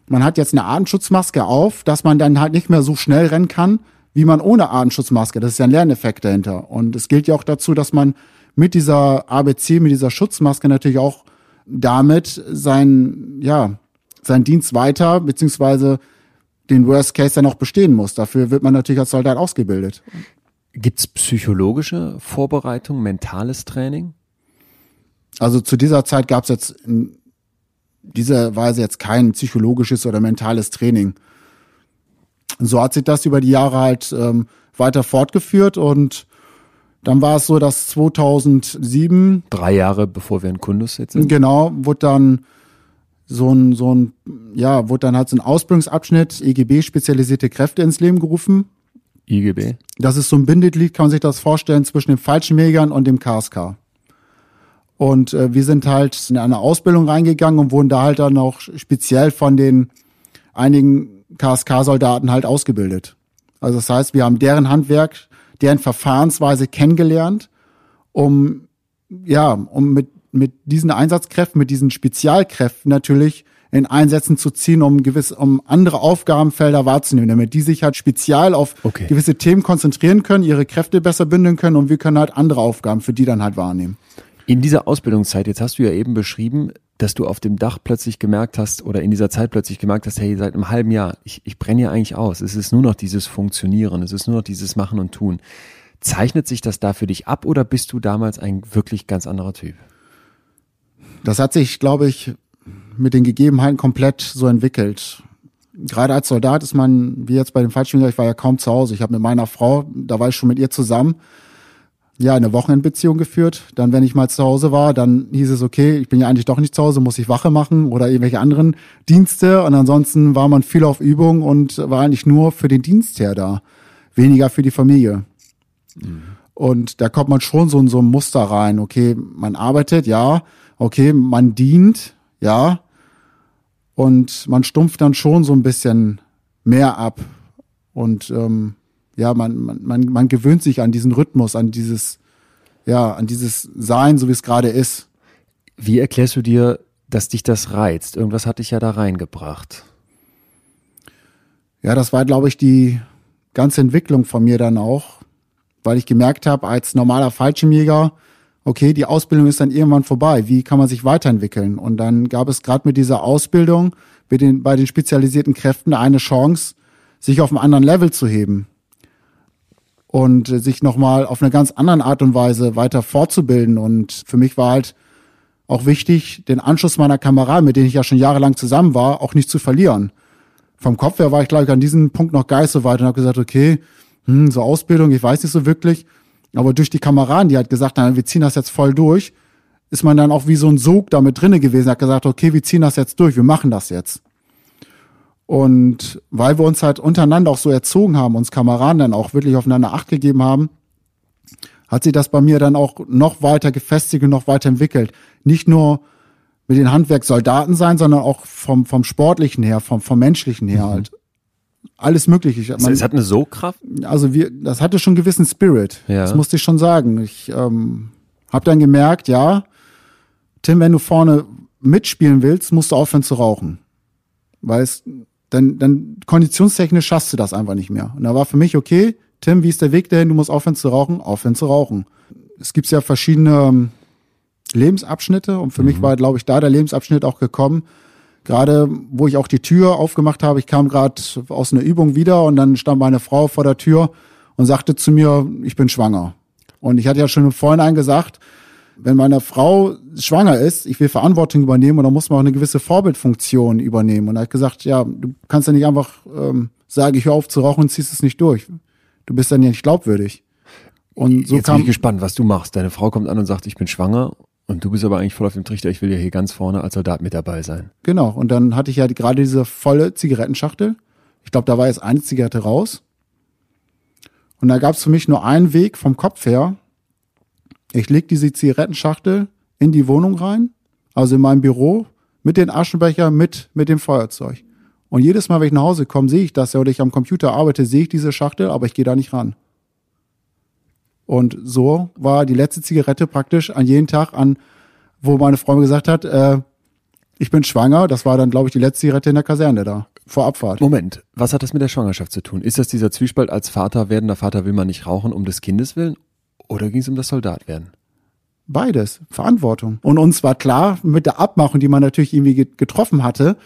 man hat jetzt eine Atemschutzmaske auf, dass man dann halt nicht mehr so schnell rennen kann, wie man ohne Atemschutzmaske. Das ist ja ein Lerneffekt dahinter. Und es gilt ja auch dazu, dass man mit dieser ABC, mit dieser Schutzmaske natürlich auch damit sein, ja, seinen Dienst weiter, beziehungsweise den Worst Case dann auch bestehen muss. Dafür wird man natürlich als Soldat ausgebildet. Gibt's psychologische Vorbereitung, mentales Training? Also zu dieser Zeit gab es jetzt in dieser Weise jetzt kein psychologisches oder mentales Training. So hat sich das über die Jahre halt ähm, weiter fortgeführt und dann war es so, dass 2007 Drei Jahre bevor wir in Kundus jetzt sind. genau wurde dann so ein so ein ja wurde dann halt so ein Ausbildungsabschnitt EGB spezialisierte Kräfte ins Leben gerufen. IGB. Das ist so ein Bindeglied, kann man sich das vorstellen, zwischen den Fallschirmjägern und dem KSK. Und äh, wir sind halt in eine Ausbildung reingegangen und wurden da halt dann auch speziell von den einigen KSK-Soldaten halt ausgebildet. Also das heißt, wir haben deren Handwerk, deren Verfahrensweise kennengelernt, um ja, um mit mit diesen Einsatzkräften, mit diesen Spezialkräften natürlich in Einsätzen zu ziehen, um gewiss, um andere Aufgabenfelder wahrzunehmen, damit die sich halt spezial auf Okay. gewisse Themen konzentrieren können, ihre Kräfte besser bündeln können und wir können halt andere Aufgaben für die dann halt wahrnehmen. In dieser Ausbildungszeit, jetzt hast du ja eben beschrieben, dass du auf dem Dach plötzlich gemerkt hast oder in dieser Zeit plötzlich gemerkt hast, hey, seit einem halben Jahr, ich, ich brenne ja eigentlich aus. Es ist nur noch dieses Funktionieren, es ist nur noch dieses Machen und Tun. Zeichnet sich das da für dich ab oder bist du damals ein wirklich ganz anderer Typ? Das hat sich, glaube ich, mit den Gegebenheiten komplett so entwickelt. Gerade als Soldat ist man, wie jetzt bei den Fallschirmjägern, ich war ja kaum zu Hause. Ich habe mit meiner Frau, da war ich schon mit ihr zusammen, ja, eine Wochenendbeziehung geführt. Dann, wenn ich mal zu Hause war, dann hieß es, okay, ich bin ja eigentlich doch nicht zu Hause, muss ich Wache machen oder irgendwelche anderen Dienste. Und ansonsten war man viel auf Übung und war eigentlich nur für den Dienst her da, weniger für die Familie. Und da kommt man schon so in so ein Muster rein. Okay, man arbeitet, ja. Okay, man dient, ja. Und man stumpft dann schon so ein bisschen mehr ab. Und ähm, ja, man, man, man, man gewöhnt sich an diesen Rhythmus, an dieses, ja, an dieses Sein, so wie es gerade ist. Wie erklärst du dir, dass dich das reizt? Irgendwas hat dich ja da reingebracht. Ja, das war, glaube ich, die ganze Entwicklung von mir dann auch, weil ich gemerkt habe, als normaler Fallschirmjäger, okay, die Ausbildung ist dann irgendwann vorbei. Wie kann man sich weiterentwickeln? Und dann gab es gerade mit dieser Ausbildung mit den, bei den spezialisierten Kräften eine Chance, sich auf einem anderen Level zu heben und sich nochmal auf eine ganz andere Art und Weise weiter fortzubilden. Und für mich war halt auch wichtig, den Anschluss meiner Kameraden, mit denen ich ja schon jahrelang zusammen war, auch nicht zu verlieren vom Kopf her war ich, glaube ich, an diesem Punkt noch nicht so weit und habe gesagt, okay, hm, so Ausbildung, ich weiß nicht so wirklich. Aber durch die Kameraden, die halt gesagt haben, wir ziehen das jetzt voll durch, ist man dann auch wie so ein Sog damit drinne gewesen, hat gesagt, okay, wir ziehen das jetzt durch, wir machen das jetzt. Und weil wir uns halt untereinander auch so erzogen haben, uns Kameraden dann auch wirklich aufeinander Acht gegeben haben, hat sich das bei mir dann auch noch weiter gefestigt und noch weiter entwickelt. Nicht nur mit den Handwerkssoldaten sein, sondern auch vom, vom Sportlichen her, vom, vom Menschlichen her halt. Alles Mögliche. Man, es hat eine So-Kraft? also wir, das hatte schon einen gewissen Spirit. Ja. Das musste ich schon sagen. Ich ähm, habe dann gemerkt, ja, Tim, wenn du vorne mitspielen willst, musst du aufhören zu rauchen. Weil es, dann, dann konditionstechnisch schaffst du das einfach nicht mehr. Und da war für mich, okay, Tim, wie ist der Weg dahin? Du musst aufhören zu rauchen, aufhören zu rauchen. Es gibt ja verschiedene ähm, Lebensabschnitte und für mich war, glaube ich, da der Lebensabschnitt auch gekommen. Gerade wo ich auch die Tür aufgemacht habe, ich kam gerade aus einer Übung wieder und dann stand meine Frau vor der Tür und sagte zu mir, ich bin schwanger. Und ich hatte ja schon im Vorhinein gesagt, wenn meine Frau schwanger ist, ich will Verantwortung übernehmen und dann muss man auch eine gewisse Vorbildfunktion übernehmen. Und er hat gesagt, ja, du kannst ja nicht einfach ähm, sagen, ich höre auf zu rauchen und ziehst es nicht durch. Du bist dann ja nicht glaubwürdig. Und so Jetzt kam, bin ich gespannt, was du machst. Deine Frau kommt an und sagt, ich bin schwanger und du bist aber eigentlich voll auf dem Trichter, ich will ja hier ganz vorne als Soldat mit dabei sein. Genau, und dann hatte ich ja gerade diese volle Zigarettenschachtel. Ich glaube, da war jetzt eine Zigarette raus. Und da gab es für mich nur einen Weg vom Kopf her. Ich leg diese Zigarettenschachtel in die Wohnung rein, also in mein Büro, mit den Aschenbecher, mit, mit dem Feuerzeug. Und jedes Mal, wenn ich nach Hause komme, sehe ich das ja oder ich am Computer arbeite, sehe ich diese Schachtel, aber ich gehe da nicht ran. Und so war die letzte Zigarette praktisch an jeden Tag an, wo meine Frau mir gesagt hat, äh, ich bin schwanger. Das war dann, glaube ich, die letzte Zigarette in der Kaserne da, vor Abfahrt. Moment, was hat das mit der Schwangerschaft zu tun? Ist das dieser Zwiespalt als Vater, werdender Vater will man nicht rauchen um des Kindes willen? Oder ging es um das Soldatwerden? Beides, Verantwortung. Und uns war klar, mit der Abmachung, die man natürlich irgendwie getroffen hatte,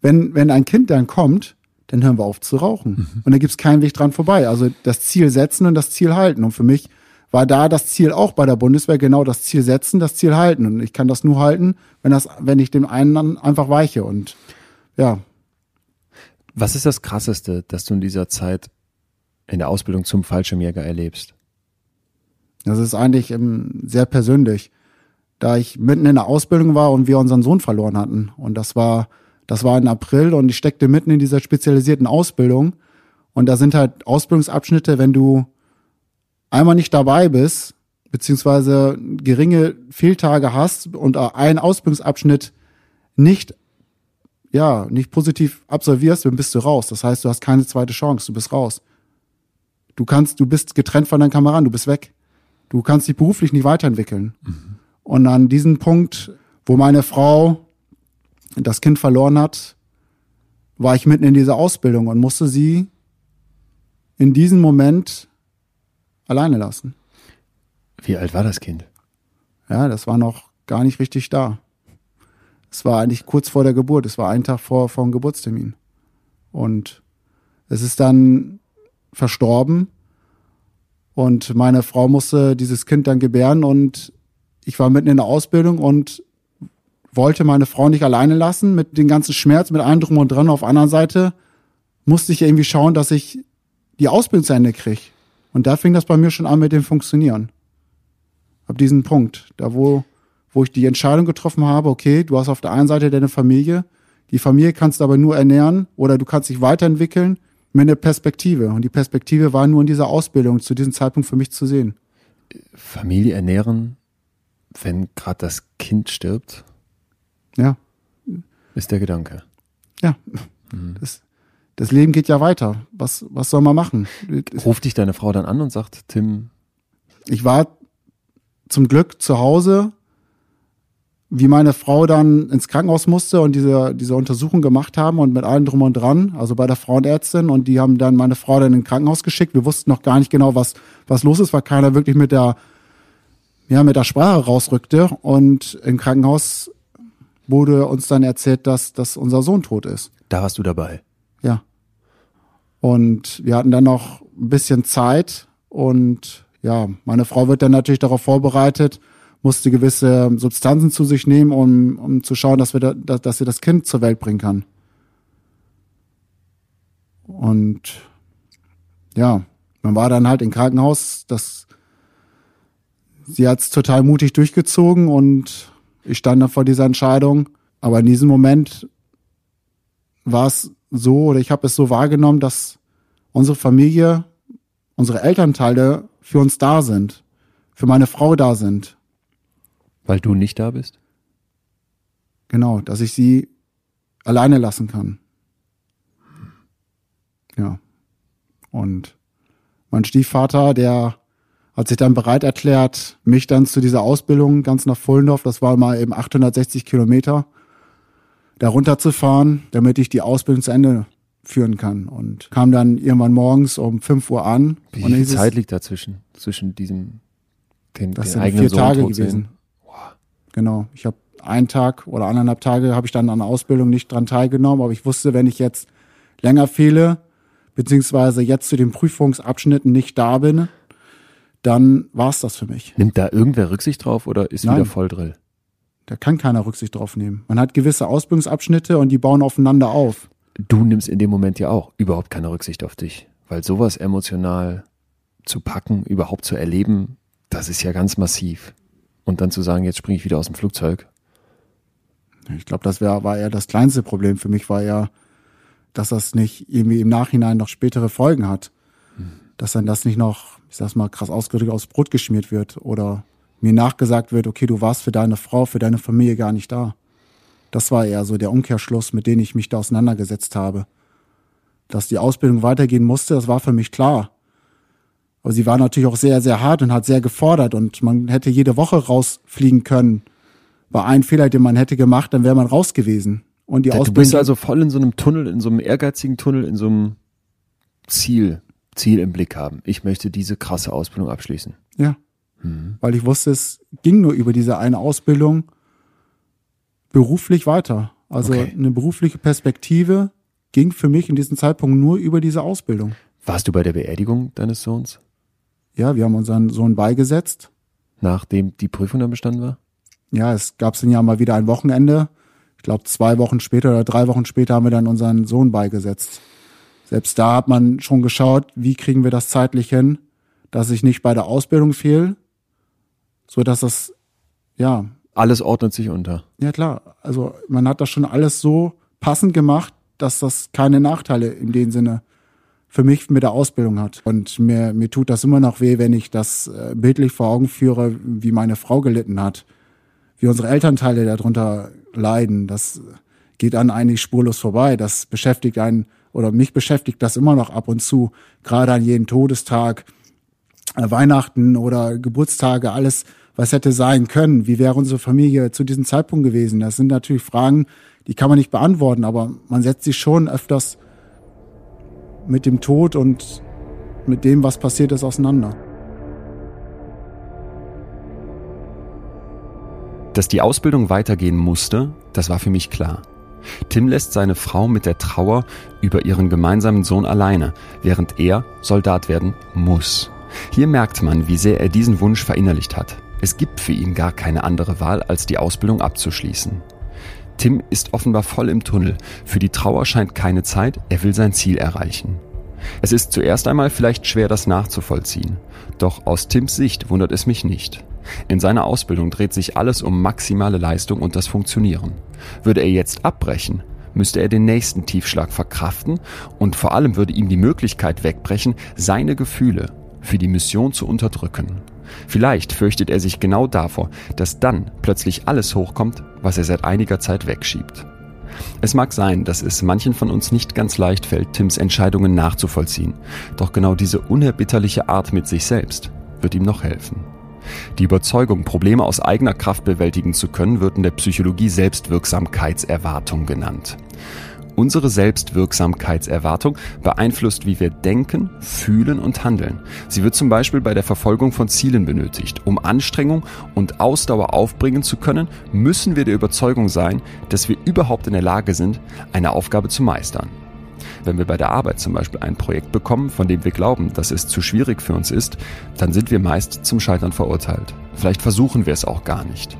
wenn, wenn ein Kind dann kommt, dann hören wir auf zu rauchen. Mhm. Und da gibt's keinen Weg dran vorbei. Also das Ziel setzen und das Ziel halten. Und für mich war da das Ziel auch bei der Bundeswehr genau das Ziel setzen, das Ziel halten. Und ich kann das nur halten, wenn das, wenn ich dem einen dann einfach weiche. Und ja. Was ist das Krasseste, dass du in dieser Zeit in der Ausbildung zum Fallschirmjäger erlebst? Das ist eigentlich ähm, sehr persönlich, da ich mitten in der Ausbildung war und wir unseren Sohn verloren hatten. Und das war das war in April und ich steckte mitten in dieser spezialisierten Ausbildung. Und da sind halt Ausbildungsabschnitte, wenn du einmal nicht dabei bist, beziehungsweise geringe Fehltage hast und einen Ausbildungsabschnitt nicht, ja, nicht positiv absolvierst, dann bist du raus. Das heißt, du hast keine zweite Chance, du bist raus. Du kannst, du bist getrennt von deinen Kameraden, du bist weg. Du kannst dich beruflich nicht weiterentwickeln. Mhm. Und an diesem Punkt, wo meine Frau das Kind verloren hat, war ich mitten in dieser Ausbildung und musste sie in diesem Moment alleine lassen. Wie alt war das Kind? Ja, das war noch gar nicht richtig da. Es war eigentlich kurz vor der Geburt. Es war ein Tag vor, vor dem Geburtstermin. Und es ist dann verstorben. Und meine Frau musste dieses Kind dann gebären und ich war mitten in der Ausbildung und wollte meine Frau nicht alleine lassen mit den ganzen Schmerz, mit allem drum und dran. Auf einer Seite musste ich irgendwie schauen, dass ich die Ausbildung zu Ende kriege. Und da fing das bei mir schon an mit dem Funktionieren. Ab diesem Punkt, da wo, wo ich die Entscheidung getroffen habe, okay, du hast auf der einen Seite deine Familie, die Familie kannst du aber nur ernähren oder du kannst dich weiterentwickeln mit einer Perspektive. Und die Perspektive war nur in dieser Ausbildung zu diesem Zeitpunkt für mich zu sehen. Familie ernähren, wenn gerade das Kind stirbt? Ja. Ist der Gedanke. Ja. Mhm. Das, das Leben geht ja weiter. Was, was soll man machen? Ruft dich deine Frau dann an und sagt, Tim. Ich war zum Glück zu Hause, wie meine Frau dann ins Krankenhaus musste und diese, diese Untersuchung gemacht haben und mit allem drum und dran, also bei der Frauenärztin und die haben dann meine Frau dann ins Krankenhaus geschickt. Wir wussten noch gar nicht genau, was, was los ist, weil keiner wirklich mit der, ja, mit der Sprache rausrückte und im Krankenhaus wurde uns dann erzählt, dass, dass unser Sohn tot ist. Da warst du dabei. Ja. Und wir hatten dann noch ein bisschen Zeit und ja, meine Frau wird dann natürlich darauf vorbereitet, musste gewisse Substanzen zu sich nehmen, um, um zu schauen, dass, wir da, dass sie das Kind zur Welt bringen kann. Und ja, man war dann halt im Krankenhaus, das sie hat es total mutig durchgezogen und ich stand da vor dieser Entscheidung. Aber in diesem Moment war es so, oder ich habe es so wahrgenommen, dass unsere Familie, unsere Elternteile für uns da sind, für meine Frau da sind. Weil du nicht da bist? Genau, dass ich sie alleine lassen kann. Ja. Und mein Stiefvater, der hat sich dann bereit erklärt, mich dann zu dieser Ausbildung ganz nach Fullendorf, das war mal eben 860 Kilometer, da runterzufahren, damit ich die Ausbildung zu Ende führen kann. Und kam dann irgendwann morgens um 5 Uhr an. Wie viel Zeit liegt dazwischen? Zwischen diesem, den, das den sind eigenen vier Sohn Tage gewesen. Genau. Ich habe einen Tag oder anderthalb Tage habe ich dann an der Ausbildung nicht dran teilgenommen, aber ich wusste, wenn ich jetzt länger fehle, beziehungsweise jetzt zu den Prüfungsabschnitten nicht da bin, dann war es das für mich. Nimmt da irgendwer Rücksicht drauf oder ist Nein. wieder Volldrill? Da kann keiner Rücksicht drauf nehmen. Man hat gewisse Ausbildungsabschnitte und die bauen aufeinander auf. Du nimmst in dem Moment ja auch überhaupt keine Rücksicht auf dich, weil sowas emotional zu packen, überhaupt zu erleben, das ist ja ganz massiv. Und dann zu sagen, jetzt springe ich wieder aus dem Flugzeug. Ich glaube, das wär, war eher das kleinste Problem für mich, war ja, dass das nicht irgendwie im Nachhinein noch spätere Folgen hat. Dass dann das nicht noch, ich sag's mal krass ausgedrückt, aus Brot geschmiert wird oder mir nachgesagt wird, okay, du warst für deine Frau, für deine Familie gar nicht da. Das war eher so der Umkehrschluss, mit dem ich mich da auseinandergesetzt habe. Dass die Ausbildung weitergehen musste, das war für mich klar. Aber sie war natürlich auch sehr, sehr hart und hat sehr gefordert und man hätte jede Woche rausfliegen können. Bei einem Fehler, den man hätte gemacht, dann wäre man raus gewesen. Und die Du Ausbildung. bist also voll in so einem Tunnel, in so einem ehrgeizigen Tunnel, in so einem Ziel, Ziel im Blick haben. Ich möchte diese krasse Ausbildung abschließen. Ja. Weil ich wusste, es ging nur über diese eine Ausbildung beruflich weiter. Also Okay. eine berufliche Perspektive ging für mich in diesem Zeitpunkt nur über diese Ausbildung. Warst du bei der Beerdigung deines Sohns, Ja, wir haben unseren Sohn beigesetzt. nachdem die Prüfung dann bestanden war? Ja, es gab dann ja mal wieder ein Wochenende. Ich glaube, zwei Wochen später oder drei Wochen später haben wir dann unseren Sohn beigesetzt. Selbst da hat man schon geschaut, wie kriegen wir das zeitlich hin, dass ich nicht bei der Ausbildung fehl, so dass das, ja, Alles ordnet sich unter. Ja klar, also man hat das schon alles so passend gemacht, dass das keine Nachteile in dem Sinne für mich mit der Ausbildung hat. Und mir, mir tut das immer noch weh, wenn ich das äh, bildlich vor Augen führe, wie meine Frau gelitten hat, wie unsere Elternteile darunter leiden. Das geht an eigentlich spurlos vorbei. Das beschäftigt einen oder mich beschäftigt das immer noch ab und zu, gerade an jeden Todestag, äh, Weihnachten oder Geburtstage, alles, was hätte sein können. Wie wäre unsere Familie zu diesem Zeitpunkt gewesen? Das sind natürlich Fragen, die kann man nicht beantworten, aber man setzt sich schon öfters mit dem Tod und mit dem, was passiert ist, auseinander. Dass die Ausbildung weitergehen musste, das war für mich klar. Tim lässt seine Frau mit der Trauer über ihren gemeinsamen Sohn alleine, während er Soldat werden muss. Hier merkt man, wie sehr er diesen Wunsch verinnerlicht hat. Es gibt für ihn gar keine andere Wahl, als die Ausbildung abzuschließen. Tim ist offenbar voll im Tunnel. Für die Trauer scheint keine Zeit, er will sein Ziel erreichen. Es ist zuerst einmal vielleicht schwer, das nachzuvollziehen. Doch aus Tims Sicht wundert es mich nicht. In seiner Ausbildung dreht sich alles um maximale Leistung und das Funktionieren. Würde er jetzt abbrechen, müsste er den nächsten Tiefschlag verkraften und vor allem würde ihm die Möglichkeit wegbrechen, seine Gefühle für die Mission zu unterdrücken. Vielleicht fürchtet er sich genau davor, dass dann plötzlich alles hochkommt, was er seit einiger Zeit wegschiebt. Es mag sein, dass es manchen von uns nicht ganz leicht fällt, Tims Entscheidungen nachzuvollziehen. Doch genau diese unerbitterliche Art mit sich selbst wird ihm noch helfen. Die Überzeugung, Probleme aus eigener Kraft bewältigen zu können, wird in der Psychologie Selbstwirksamkeitserwartung genannt. Unsere Selbstwirksamkeitserwartung beeinflusst, wie wir denken, fühlen und handeln. Sie wird zum Beispiel bei der Verfolgung von Zielen benötigt. Um Anstrengung und Ausdauer aufbringen zu können, müssen wir der Überzeugung sein, dass wir überhaupt in der Lage sind, eine Aufgabe zu meistern. Wenn wir bei der Arbeit zum Beispiel ein Projekt bekommen, von dem wir glauben, dass es zu schwierig für uns ist, dann sind wir meist zum Scheitern verurteilt. Vielleicht versuchen wir es auch gar nicht.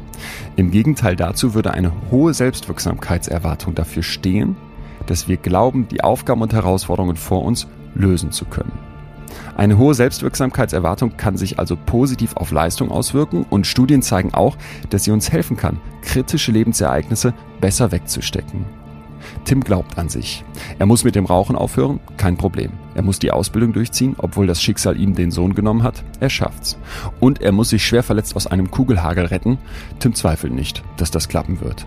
Im Gegenteil dazu würde eine hohe Selbstwirksamkeitserwartung dafür stehen, dass wir glauben, die Aufgaben und Herausforderungen vor uns lösen zu können. Eine hohe Selbstwirksamkeitserwartung kann sich also positiv auf Leistung auswirken und Studien zeigen auch, dass sie uns helfen kann, kritische Lebensereignisse besser wegzustecken. Tim glaubt an sich. Er muss mit dem Rauchen aufhören, kein Problem. Er muss die Ausbildung durchziehen, obwohl das Schicksal ihm den Sohn genommen hat. Er schafft's. Und er muss sich schwer verletzt aus einem Kugelhagel retten. Tim zweifelt nicht, dass das klappen wird.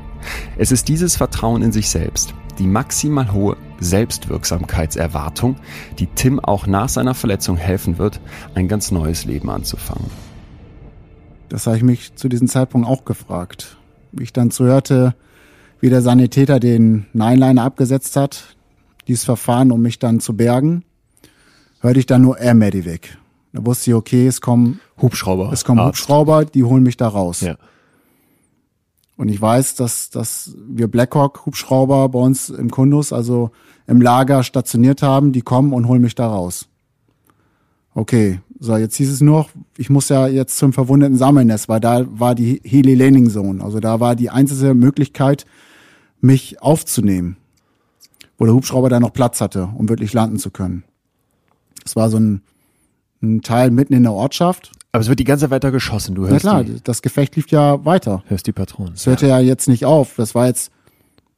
Es ist dieses Vertrauen in sich selbst, die maximal hohe Selbstwirksamkeitserwartung, die Tim auch nach seiner Verletzung helfen wird, ein ganz neues Leben anzufangen. Das habe ich mich zu diesem Zeitpunkt auch gefragt. Wie ich dann zuhörte, wie der Sanitäter den Nineliner abgesetzt hat, dieses Verfahren, um mich dann zu bergen, hörte ich dann nur Air Medivac. Da wusste ich, okay, es kommen, Hubschrauber. es kommen Arzt. Hubschrauber, die holen mich da raus. Ja. Und ich weiß, dass, dass wir Blackhawk Hubschrauber bei uns im Kundus, also im Lager stationiert haben, die kommen und holen mich da raus. Okay, So, jetzt hieß es nur, ich muss ja jetzt zum verwundeten Sammelnest, weil da war die Heli Landing Zone. Also da war die einzige Möglichkeit, mich aufzunehmen. Wo der Hubschrauber dann noch Platz hatte, um wirklich landen zu können. Es war so ein, ein Teil mitten in der Ortschaft. Aber es wird die ganze Zeit weiter geschossen. Du Na hörst, klar, die, das Gefecht lief ja weiter. hörst die Patronen. Es hörte ja. jetzt nicht auf. Das war jetzt,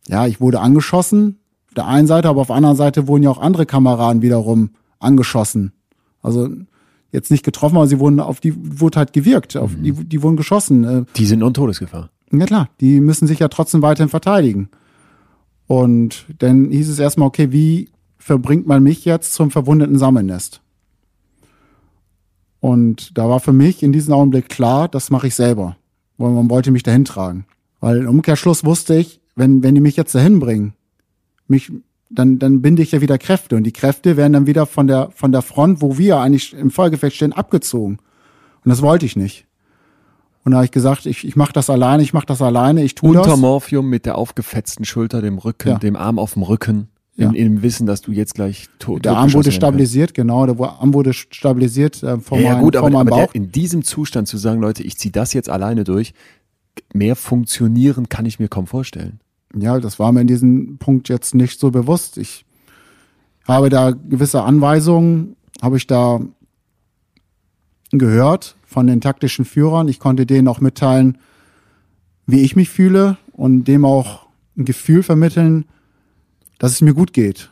ja, ich wurde angeschossen, auf der einen Seite, aber auf der anderen Seite wurden ja auch andere Kameraden wiederum angeschossen. Also jetzt nicht getroffen, aber sie wurden auf die wurde halt gewirkt, auf die, die wurden geschossen. Äh, Die sind in Todesgefahr. Ja klar, die müssen sich ja trotzdem weiterhin verteidigen. Und dann hieß es erstmal, okay, wie verbringt man mich jetzt zum verwundeten Sammelnest? Und da war für mich in diesem Augenblick klar, das mache ich selber. Weil man wollte mich dahin tragen. Weil im Umkehrschluss wusste ich, wenn, wenn die mich jetzt dahin bringen, mich, dann, dann binde ich ja wieder Kräfte. Und die Kräfte werden dann wieder von der, von der Front, wo wir eigentlich im Feuergefecht stehen, abgezogen. Und das wollte ich nicht. Und da habe ich gesagt, ich, ich mache das alleine, ich mache das alleine, ich tue Unter das. Morphium mit der aufgefetzten Schulter, dem Rücken, Ja. dem Arm auf dem Rücken, in, Ja. im Wissen, dass du jetzt gleich tot Der Arm wurde stabilisiert, genau, der Arm wurde stabilisiert äh, vor, Ja, meinem, gut, vor aber, meinem aber der, Bauch. in diesem Zustand zu sagen, Leute, ich ziehe das jetzt alleine durch, mehr funktionieren kann ich mir kaum vorstellen. Ja, das war mir in diesem Punkt jetzt nicht so bewusst. Ich habe da gewisse Anweisungen, habe ich da gehört von den taktischen Führern. Ich konnte denen auch mitteilen, wie ich mich fühle und dem auch ein Gefühl vermitteln, dass es mir gut geht.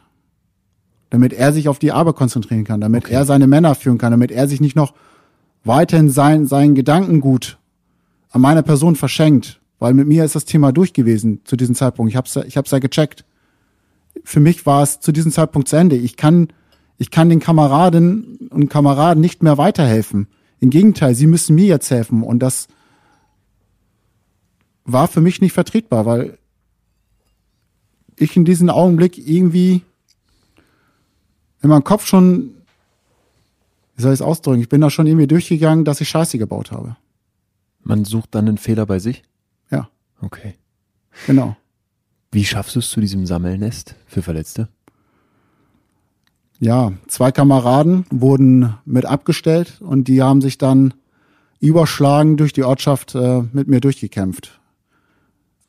Damit er sich auf die Arbeit konzentrieren kann, damit er seine Männer führen kann, damit er sich nicht noch weiterhin sein, seinen Gedankengut an meiner Person verschenkt. Weil mit mir ist das Thema durch gewesen zu diesem Zeitpunkt. Ich hab's, ja- ich hab's ja gecheckt. Für mich war es zu diesem Zeitpunkt zu Ende. Ich kann, ich kann den Kameradinnen und Kameraden nicht mehr weiterhelfen. Im Gegenteil, sie müssen mir jetzt helfen. Und das war für mich nicht vertretbar, weil ich in diesem Augenblick irgendwie in meinem Kopf schon, wie soll ich es ausdrücken, ich bin da schon irgendwie durchgegangen, dass ich Scheiße gebaut habe. Man sucht dann einen Fehler bei sich? Ja, Okay. genau. Wie schaffst du es zu diesem Sammelnest für Verletzte? Ja, zwei Kameraden wurden mit abgestellt und die haben sich dann überschlagen durch die Ortschaft äh, mit mir durchgekämpft.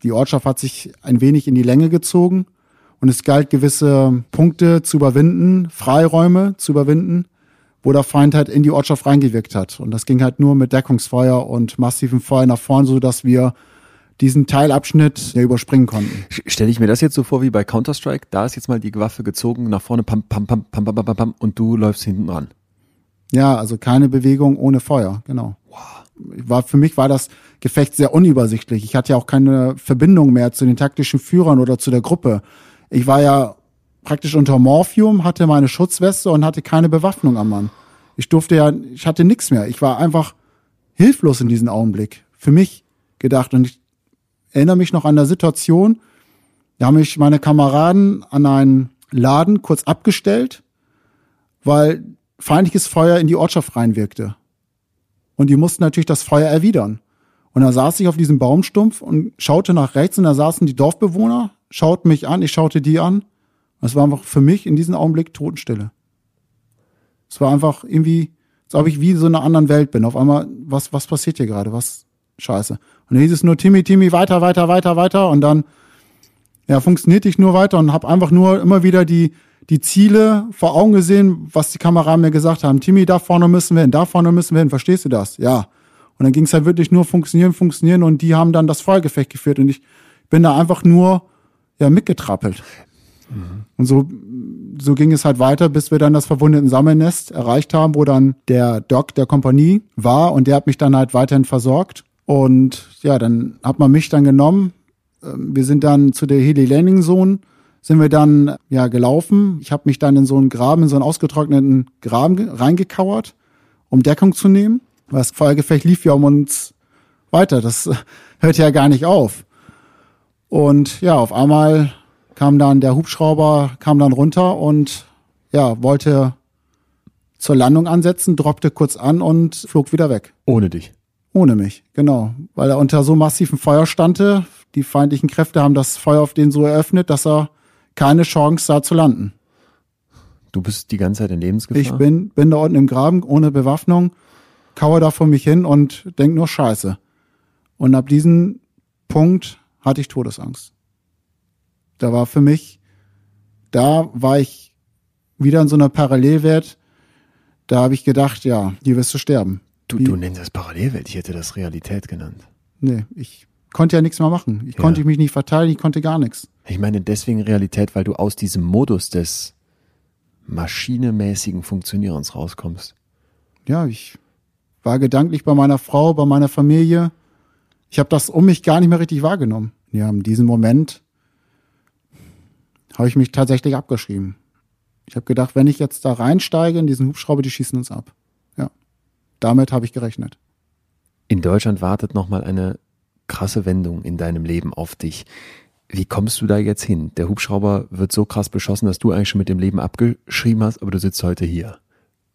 Die Ortschaft hat sich ein wenig in die Länge gezogen und es galt, gewisse Punkte zu überwinden, Freiräume zu überwinden, wo der Feind halt in die Ortschaft reingewirkt hat. Und das ging halt nur mit Deckungsfeuer und massivem Feuer nach vorn, so dass wir diesen Teilabschnitt ja, überspringen konnten. Stelle ich mir das jetzt so vor wie bei Counter-Strike? Da ist jetzt mal die Waffe gezogen, nach vorne, pam, pam, pam, pam, pam, pam, pam, pam und du läufst hinten ran. Ja, also keine Bewegung ohne Feuer, genau. Wow. War, für mich war das Gefecht sehr unübersichtlich. Ich hatte ja auch keine Verbindung mehr zu den taktischen Führern oder zu der Gruppe. Ich war ja praktisch unter Morphium, hatte meine Schutzweste und hatte keine Bewaffnung am Mann. Ich durfte ja, ich hatte nichts mehr. Ich war einfach hilflos in diesem Augenblick. Für mich gedacht. Und ich erinnere mich noch an der Situation, da haben mich meine Kameraden an einen Laden kurz abgestellt, weil feindliches Feuer in die Ortschaft reinwirkte. Und die mussten natürlich das Feuer erwidern. Und da saß ich auf diesem Baumstumpf und schaute nach rechts und da saßen die Dorfbewohner, schauten mich an, ich schaute die an. Es war einfach für mich in diesem Augenblick Totenstille. Es war einfach irgendwie, als ob ich wie so in einer anderen Welt bin. Auf einmal, was, was passiert hier gerade? Was? Scheiße. Und dann hieß es nur Timmy, Timmy, weiter, weiter, weiter, weiter. Und dann, ja, funktionierte ich nur weiter und habe einfach nur immer wieder die, die Ziele vor Augen gesehen, was die Kameraden mir gesagt haben. Timmy, da vorne müssen wir hin, da vorne müssen wir hin. Verstehst du das? Ja. Und dann ging es halt wirklich nur funktionieren, funktionieren und die haben dann das Feuergefecht geführt und ich bin da einfach nur ja mitgetrappelt. Und so, so ging es halt weiter, bis wir dann das verwundeten Sammelnest erreicht haben, wo dann der Doc der Kompanie war und der hat mich dann halt weiterhin versorgt. Und ja, dann hat man mich dann genommen. Ähm, Wir sind dann zu der Heli Landing Zone, sind wir dann ja gelaufen. Ich habe mich dann in so einen Graben, in so einen ausgetrockneten Graben ge- reingekauert, um Deckung zu nehmen. Weil das Feuergefecht lief ja um uns weiter. Das hört ja gar nicht auf. Und ja, auf einmal kam dann der Hubschrauber, kam dann runter und ja, wollte zur Landung ansetzen, droppte kurz an und flog wieder weg. Ohne dich. Ohne mich, genau. Weil er unter so massivem Feuer stande. Die feindlichen Kräfte haben das Feuer auf den so eröffnet, dass er keine Chance sah zu landen. Du bist die ganze Zeit in Lebensgefahr? Ich bin, bin da unten im Graben ohne Bewaffnung, kauere da vor mich hin und denk nur Scheiße. Und ab diesem Punkt hatte ich Todesangst. Da war für mich, da war ich wieder in so einer Parallelwelt. Da habe ich gedacht, ja, hier wirst du sterben. Du, du nennst das Parallelwelt, ich hätte das Realität genannt. Nee, ich konnte ja nichts mehr machen. Ich Ja. konnte mich nicht verteidigen, ich konnte gar nichts. Ich meine deswegen Realität, weil du aus diesem Modus des maschinemäßigen Funktionierens rauskommst. Ja, ich war gedanklich bei meiner Frau, bei meiner Familie. Ich habe das um mich gar nicht mehr richtig wahrgenommen. Ja, in diesem Moment habe ich mich tatsächlich abgeschrieben. Ich habe gedacht, wenn ich jetzt da reinsteige in diesen Hubschrauber, die schießen uns ab. Ja, damit habe ich gerechnet. In Deutschland wartet nochmal eine krasse Wendung in deinem Leben auf dich. Wie kommst du da jetzt hin? Der Hubschrauber wird so krass beschossen, dass du eigentlich schon mit dem Leben abgeschrieben hast, aber du sitzt heute hier.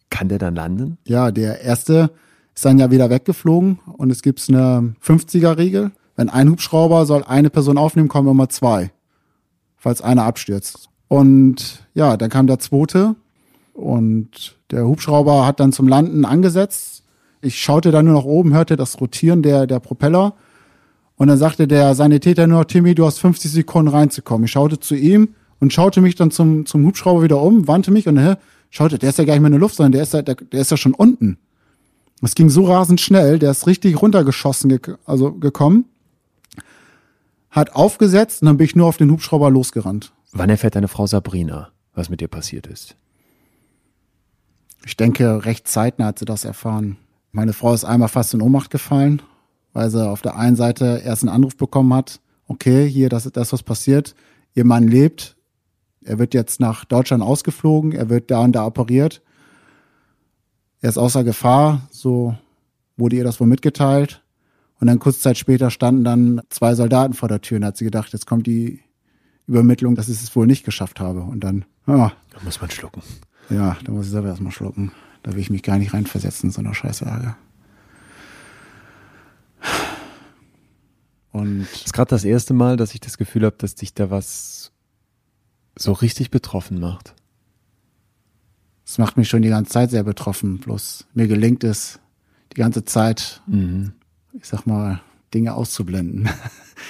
Kann der dann landen? Ja, der erste ist dann ja wieder weggeflogen und es gibt eine 50er-Regel. Wenn ein Hubschrauber soll eine Person aufnehmen, kommen immer zwei, falls einer abstürzt. Und ja, dann kam der zweite und der Hubschrauber hat dann zum Landen angesetzt. Ich schaute dann nur nach oben, hörte das Rotieren der, der Propeller und dann sagte der Sanitäter nur, Timmy, du hast 50 Sekunden reinzukommen. Ich schaute zu ihm und schaute mich dann zum, zum Hubschrauber wieder um, wandte mich und hä, schaute, der ist ja gar nicht mehr in der Luft, sondern der ist ja, der, der ist ja schon unten. Es ging so rasend schnell, der ist richtig runtergeschossen, gek also gekommen, hat aufgesetzt und dann bin ich nur auf den Hubschrauber losgerannt. Wann erfährt deine Frau Sabrina, was mit dir passiert ist? Ich denke, recht zeitnah hat sie das erfahren. Meine Frau ist einmal fast in Ohnmacht gefallen, weil sie auf der einen Seite erst einen Anruf bekommen hat, okay, hier, das ist das, was passiert. Ihr Mann lebt, er wird jetzt nach Deutschland ausgeflogen, er wird da und da operiert. Er ist außer Gefahr, so wurde ihr das wohl mitgeteilt. Und dann kurze Zeit später standen dann zwei Soldaten vor der Tür und hat sie gedacht, jetzt kommt die Übermittlung, dass ich es wohl nicht geschafft habe. Und dann, ah, Da muss man schlucken. ja, da muss ich selber erstmal schlucken. Da will ich mich gar nicht reinversetzen in so einer Scheißlage. Und Das ist gerade das erste Mal, dass ich das Gefühl habe, dass dich da was so richtig betroffen macht. es macht mich schon die ganze Zeit sehr betroffen. Bloß mir gelingt es, die ganze Zeit, ich sag mal, Dinge auszublenden.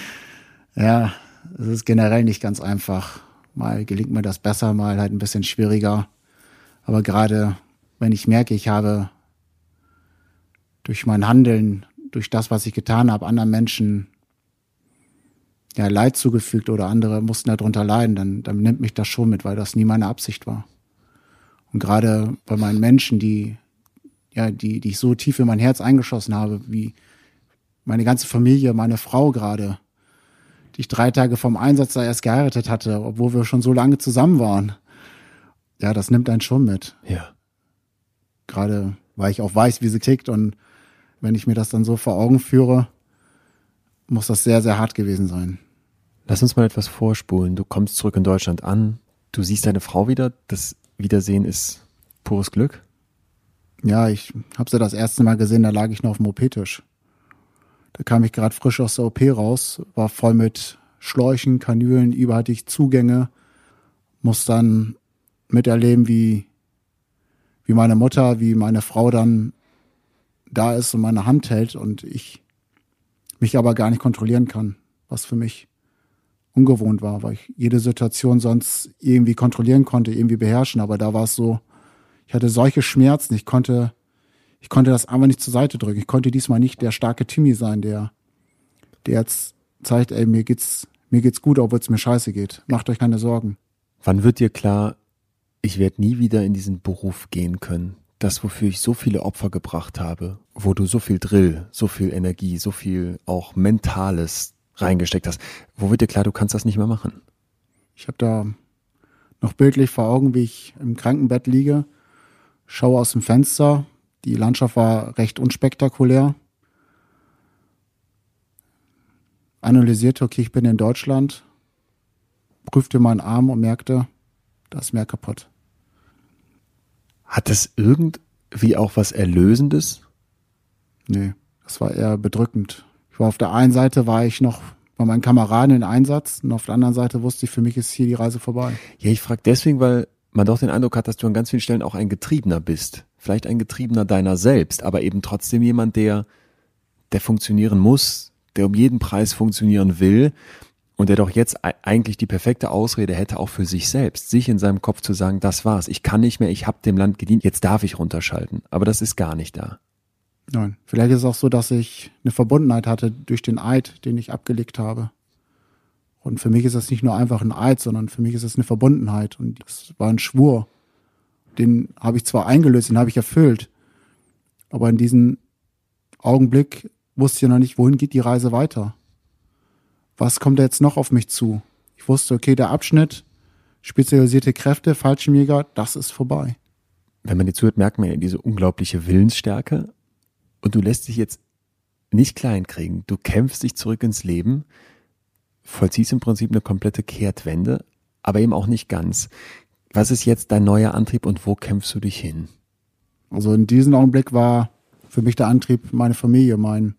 ja, es ist generell nicht ganz einfach. Mal gelingt mir das besser, mal halt ein bisschen schwieriger. Aber gerade wenn ich merke, ich habe durch mein Handeln, durch das, was ich getan habe, anderen Menschen ja, Leid zugefügt oder andere mussten darunter leiden, dann, dann nimmt mich das schon mit, weil das nie meine Absicht war. Und gerade bei meinen Menschen, die, ja, die, die ich so tief in mein Herz eingeschossen habe, wie meine ganze Familie, meine Frau gerade, die ich drei Tage vom Einsatz da erst geheiratet hatte, obwohl wir schon so lange zusammen waren. Ja, das nimmt einen schon mit. Ja. Gerade weil ich auch weiß, wie sie tickt und wenn ich mir das dann so vor Augen führe, muss das sehr, sehr hart gewesen sein. Lass uns mal etwas vorspulen. Du kommst zurück in Deutschland an, du siehst deine Frau wieder, das Wiedersehen ist pures Glück. Ja, ich habe sie das erste Mal gesehen, da lag ich noch auf dem OP-Tisch. Da kam ich gerade frisch aus der OP raus, war voll mit Schläuchen, Kanülen, überall hatte ich Zugänge, muss dann miterleben, wie, wie meine Mutter, wie meine Frau dann da ist und meine Hand hält und ich mich aber gar nicht kontrollieren kann, was für mich ungewohnt war, weil ich jede Situation sonst irgendwie kontrollieren konnte, irgendwie beherrschen, aber da war es so, ich hatte solche Schmerzen, ich konnte, ich konnte das einfach nicht zur Seite drücken. Ich konnte diesmal nicht der starke Timmy sein, der, der jetzt zeigt, ey, mir geht's, mir geht's gut, obwohl es mir scheiße geht. Macht euch keine Sorgen. Wann wird dir klar, ich werde nie wieder in diesen Beruf gehen können? Das, wofür ich so viele Opfer gebracht habe, wo du so viel Drill, so viel Energie, so viel auch Mentales reingesteckt hast, wo wird dir klar, du kannst das nicht mehr machen? Ich habe da noch bildlich vor Augen, wie ich im Krankenbett liege, schaue aus dem Fenster. Die Landschaft war recht unspektakulär. Analysierte, okay, ich bin in Deutschland, prüfte meinen Arm und merkte, da ist mehr kaputt. Hat das irgendwie auch was Erlösendes? Nee, das war eher bedrückend. Ich war auf der einen Seite war ich noch bei meinen Kameraden in Einsatz und auf der anderen Seite wusste ich, für mich ist hier die Reise vorbei. Ja, ich frage deswegen, weil man doch den Eindruck hat, dass du an ganz vielen Stellen auch ein Getriebener bist. Vielleicht ein Getriebener deiner selbst, aber eben trotzdem jemand, der, der funktionieren muss, der um jeden Preis funktionieren will und der doch jetzt eigentlich die perfekte Ausrede hätte, auch für sich selbst, sich in seinem Kopf zu sagen, das war's, ich kann nicht mehr, ich habe dem Land gedient, jetzt darf ich runterschalten. Aber das ist gar nicht da. Nein. Vielleicht ist es auch so, dass ich eine Verbundenheit hatte durch den Eid, den ich abgelegt habe. Und für mich ist das nicht nur einfach ein Eid, sondern für mich ist es eine Verbundenheit. Und das war ein Schwur. Den habe ich zwar eingelöst, den habe ich erfüllt. Aber in diesem Augenblick wusste ich noch nicht, wohin geht die Reise weiter. Was kommt da jetzt noch auf mich zu? Ich wusste, okay, der Abschnitt, spezialisierte Kräfte, Fallschirmjäger, das ist vorbei. Wenn man dir zuhört, merkt man ja diese unglaubliche Willensstärke. Und du lässt dich jetzt nicht kleinkriegen. Du kämpfst dich zurück ins Leben, vollziehst im Prinzip eine komplette Kehrtwende, aber eben auch nicht ganz. Was ist jetzt dein neuer Antrieb und wo kämpfst du dich hin? Also in diesem Augenblick war für mich der Antrieb meine Familie, mein,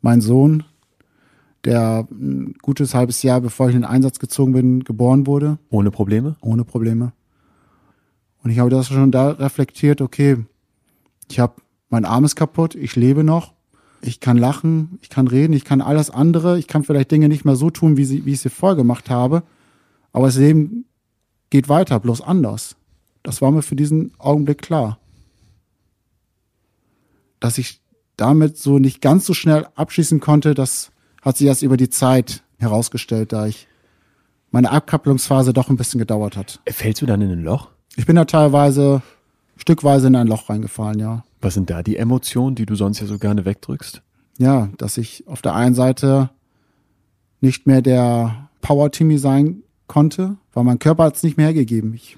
mein Sohn, der ein gutes halbes Jahr, bevor ich in den Einsatz gezogen bin, geboren wurde. Ohne Probleme? Ohne Probleme. Und ich habe das schon da reflektiert, okay, ich habe mein Arm ist kaputt, ich lebe noch, ich kann lachen, ich kann reden, ich kann alles andere, ich kann vielleicht Dinge nicht mehr so tun, wie, sie, wie ich sie vorher gemacht habe, aber das Leben geht weiter, bloß anders. Das war mir für diesen Augenblick klar. Dass ich damit so nicht ganz so schnell abschließen konnte, das hat sich erst über die Zeit herausgestellt, da ich meine Abkapplungsphase doch ein bisschen gedauert hat. Fällst du dann in ein Loch? Ich bin da teilweise stückweise in ein Loch reingefallen, ja. Was sind da die Emotionen, die du sonst ja so gerne wegdrückst? Ja, dass ich auf der einen Seite nicht mehr der Power-Timmy sein konnte, weil mein Körper hat es nicht mehr hergegeben. Ich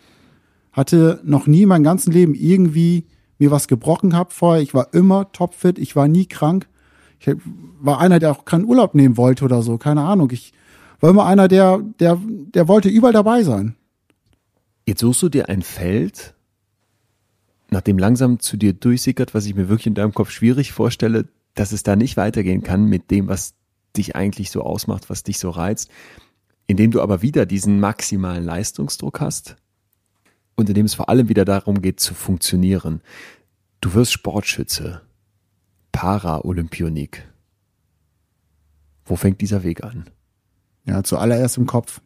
hatte noch nie mein ganzes Leben irgendwie mir was gebrochen gehabt vorher. Ich war immer topfit, ich war nie krank. Ich war einer, der auch keinen Urlaub nehmen wollte oder so, keine Ahnung. Ich war immer einer, der, der, der wollte überall dabei sein. Jetzt suchst du dir ein Feld, nachdem langsam zu dir durchsickert, was ich mir wirklich in deinem Kopf schwierig vorstelle, dass es da nicht weitergehen kann mit dem, was dich eigentlich so ausmacht, was dich so reizt, indem du aber wieder diesen maximalen Leistungsdruck hast und indem es vor allem wieder darum geht zu funktionieren. Du wirst Sportschütze, Para-Olympionik. Wo fängt dieser Weg an? Ja, zuallererst im Kopf.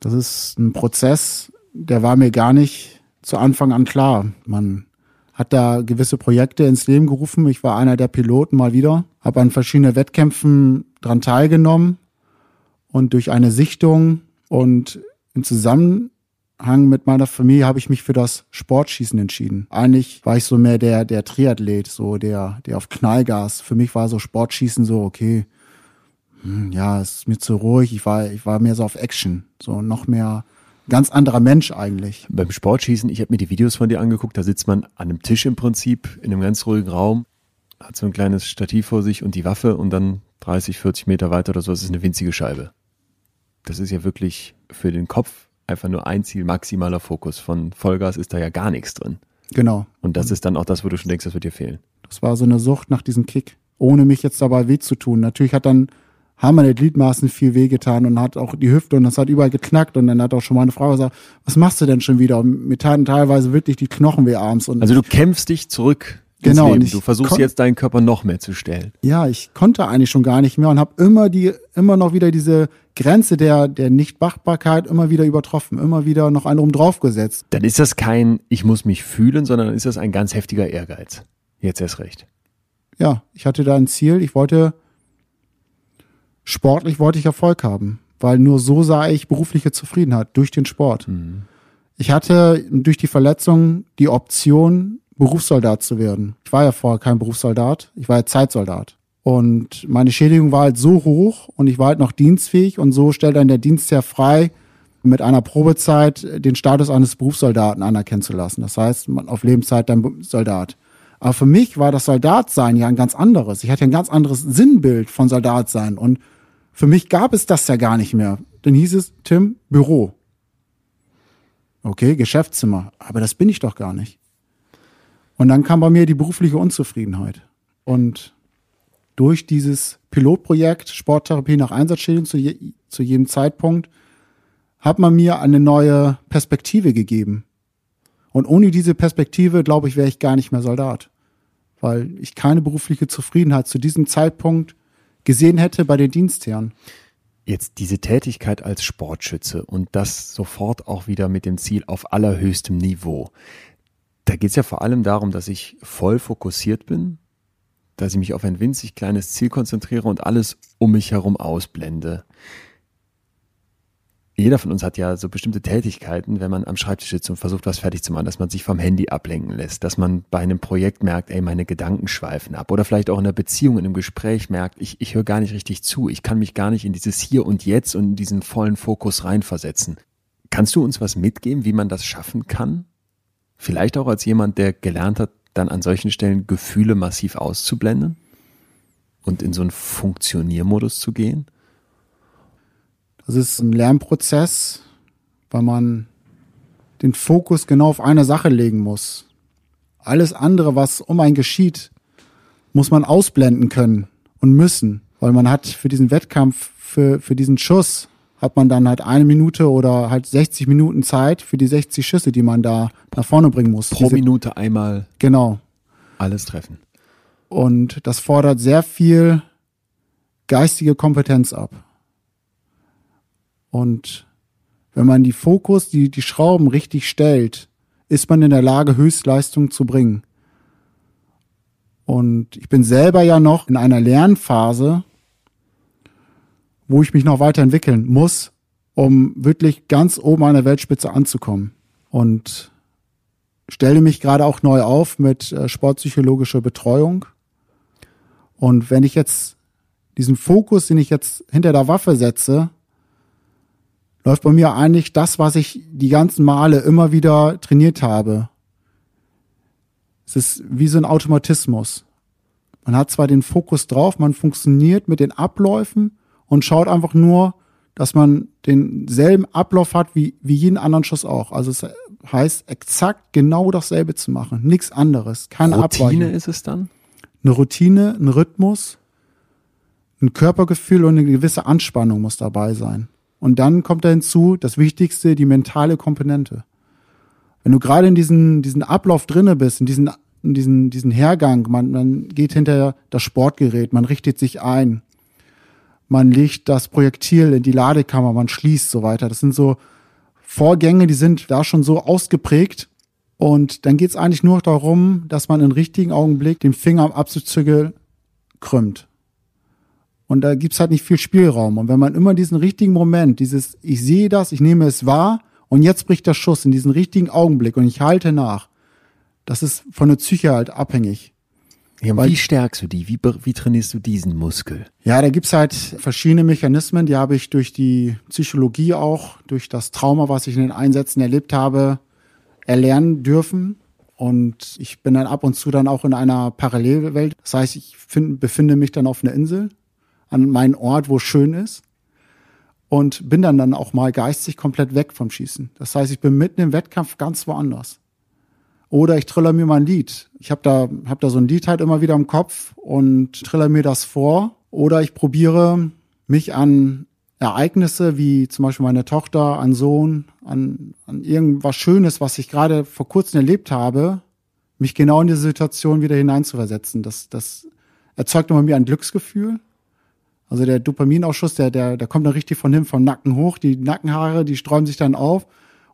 Das ist ein Prozess, der war mir gar nicht zu Anfang an klar. Man hat da gewisse Projekte ins Leben gerufen. Ich war einer der Piloten mal wieder, habe an verschiedenen Wettkämpfen dran teilgenommen und durch eine Sichtung und im Zusammenhang mit meiner Familie habe ich mich für das Sportschießen entschieden. Eigentlich war ich so mehr der der Triathlet, so der der auf Knallgas. Für mich war so Sportschießen so okay. Hm, ja, es ist mir zu ruhig. Ich war ich war mehr so auf Action, so noch mehr ganz anderer Mensch eigentlich. Beim Sportschießen, ich habe mir die Videos von dir angeguckt, da sitzt man an einem Tisch im Prinzip, in einem ganz ruhigen Raum, hat so ein kleines Stativ vor sich und die Waffe und dann 30, 40 Meter weiter oder so, das ist eine winzige Scheibe. Das ist ja wirklich für den Kopf einfach nur ein Ziel, maximaler Fokus. Von Vollgas ist da ja gar nichts drin. Genau. Und das ist dann auch das, wo du schon denkst, das wird dir fehlen. Das war so eine Sucht nach diesem Kick, ohne mich jetzt dabei weh zu tun. Natürlich hat dann haben meine Gliedmaßen viel wehgetan und hat auch die Hüfte und das hat überall geknackt und dann hat auch schon meine Frau gesagt, was machst du denn schon wieder? Und mir taten teilweise wirklich die Knochen weh abends. Und also du kämpfst dich zurück genau. Du versuchst jetzt deinen Körper noch mehr zu stellen. Ja, ich konnte eigentlich schon gar nicht mehr und habe immer die, immer noch wieder diese Grenze der, der Nichtmachbarkeit immer wieder übertroffen, immer wieder noch einen oben drauf gesetzt. Dann ist das kein, ich muss mich fühlen, sondern ist das ein ganz heftiger Ehrgeiz. Jetzt erst recht. Ja, ich hatte da ein Ziel. Ich wollte sportlich wollte ich Erfolg haben, weil nur so sah ich berufliche Zufriedenheit durch den Sport. Mhm. Ich hatte durch die Verletzung die Option, Berufssoldat zu werden. Ich war ja vorher kein Berufssoldat, ich war ja Zeitsoldat. Und meine Schädigung war halt so hoch und ich war halt noch dienstfähig und so stellt dann der Dienstherr frei, mit einer Probezeit den Status eines Berufssoldaten anerkennen zu lassen. Das heißt, man auf Lebenszeit dann Soldat. Aber für mich war das Soldatsein ja ein ganz anderes. Ich hatte ein ganz anderes Sinnbild von Soldatsein und für mich gab es das ja gar nicht mehr. Dann hieß es, Tim, Büro. Okay, Geschäftszimmer. Aber das bin ich doch gar nicht. Und dann kam bei mir die berufliche Unzufriedenheit. Und durch dieses Pilotprojekt Sporttherapie nach Einsatzschäden zu, je, zu jedem Zeitpunkt hat man mir eine neue Perspektive gegeben. Und ohne diese Perspektive, glaube ich, wäre ich gar nicht mehr Soldat. Weil ich keine berufliche Zufriedenheit zu diesem Zeitpunkt gesehen hätte bei den Dienstherren. Jetzt diese Tätigkeit als Sportschütze und das sofort auch wieder mit dem Ziel auf allerhöchstem Niveau. Da geht es ja vor allem darum, dass ich voll fokussiert bin, dass ich mich auf ein winzig kleines Ziel konzentriere und alles um mich herum ausblende jeder von uns hat ja so bestimmte Tätigkeiten, wenn man am Schreibtisch sitzt und versucht, was fertig zu machen, dass man sich vom Handy ablenken lässt, dass man bei einem Projekt merkt, ey, meine Gedanken schweifen ab oder vielleicht auch in einer Beziehung, in einem Gespräch merkt, ich, ich höre gar nicht richtig zu, ich kann mich gar nicht in dieses Hier und Jetzt und in diesen vollen Fokus reinversetzen. Kannst du uns was mitgeben, wie man das schaffen kann? Vielleicht auch als jemand, der gelernt hat, dann an solchen Stellen Gefühle massiv auszublenden und in so einen Funktioniermodus zu gehen? Das ist ein Lernprozess, weil man den Fokus genau auf eine Sache legen muss. Alles andere, was um einen geschieht, muss man ausblenden können und müssen, weil man hat für diesen Wettkampf, für, für diesen Schuss, hat man dann halt eine Minute oder halt 60 Minuten Zeit für die 60 Schüsse, die man da nach vorne bringen muss. Pro Diese, Minute einmal. Genau. Alles treffen. Und das fordert sehr viel geistige Kompetenz ab. Und wenn man die Fokus, die, die Schrauben richtig stellt, ist man in der Lage, Höchstleistung zu bringen. Und ich bin selber ja noch in einer Lernphase, wo ich mich noch weiterentwickeln muss, um wirklich ganz oben an der Weltspitze anzukommen. Und stelle mich gerade auch neu auf mit äh, sportpsychologischer Betreuung. Und wenn ich jetzt diesen Fokus, den ich jetzt hinter der Waffe setze, läuft bei mir eigentlich das, was ich die ganzen Male immer wieder trainiert habe. Es ist wie so ein Automatismus. Man hat zwar den Fokus drauf, man funktioniert mit den Abläufen und schaut einfach nur, dass man denselben Ablauf hat wie, wie jeden anderen Schuss auch. Also es heißt exakt genau dasselbe zu machen. Nichts anderes. Keine Routine Routine ist es dann? Eine Routine, ein Rhythmus, ein Körpergefühl und eine gewisse Anspannung muss dabei sein. Und dann kommt da hinzu, das Wichtigste, die mentale Komponente. Wenn du gerade in diesen, diesen Ablauf drinne bist, in diesen, in diesen, diesen Hergang, man, man geht hinter das Sportgerät, man richtet sich ein, man legt das Projektil in die Ladekammer, man schließt so weiter. Das sind so Vorgänge, die sind da schon so ausgeprägt. Und dann geht es eigentlich nur darum, dass man im richtigen Augenblick den Finger am Abzugzügel krümmt. Und da gibt's halt nicht viel Spielraum. Und wenn man immer diesen richtigen Moment, dieses, ich sehe das, ich nehme es wahr und jetzt bricht der Schuss in diesen richtigen Augenblick und ich halte nach, das ist von der Psyche halt abhängig. Ja, Weil, wie stärkst du die? Wie, wie trainierst du diesen Muskel? Ja, da gibt's halt verschiedene Mechanismen, die habe ich durch die Psychologie auch, durch das Trauma, was ich in den Einsätzen erlebt habe, erlernen dürfen. Und ich bin dann ab und zu dann auch in einer Parallelwelt. Das heißt, ich find, befinde mich dann auf einer Insel an meinen Ort, wo schön ist. Und bin dann dann auch mal geistig komplett weg vom Schießen. Das heißt, ich bin mitten im Wettkampf ganz woanders. Oder ich triller mir mal ein Lied. Ich habe da, hab da so ein Lied halt immer wieder im Kopf und triller mir das vor. Oder ich probiere mich an Ereignisse wie zum Beispiel meine Tochter, an Sohn, an, an irgendwas Schönes, was ich gerade vor kurzem erlebt habe, mich genau in diese Situation wieder hineinzuversetzen. Das, das erzeugt immer mir ein Glücksgefühl also der Dopaminausschuss, der, der, der kommt dann richtig von hinten vom Nacken hoch, die Nackenhaare, die sträuben sich dann auf.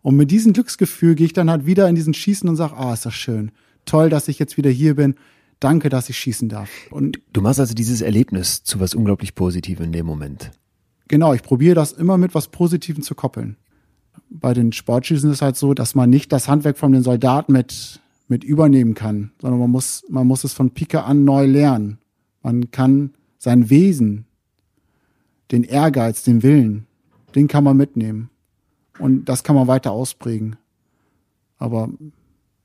Und mit diesem Glücksgefühl gehe ich dann halt wieder in diesen Schießen und sage, ah, ist das schön. Toll, dass ich jetzt wieder hier bin. Danke, dass ich schießen darf. Und du machst also dieses Erlebnis zu was unglaublich Positivem in dem Moment. Genau, ich probiere das immer mit was Positivem zu koppeln. Bei den Sportschießen ist es halt so, dass man nicht das Handwerk von den Soldaten mit, mit übernehmen kann, sondern man muss, man muss es von Pike an neu lernen. Man kann sein Wesen, den Ehrgeiz, den Willen, den kann man mitnehmen. Und das kann man weiter ausprägen. Aber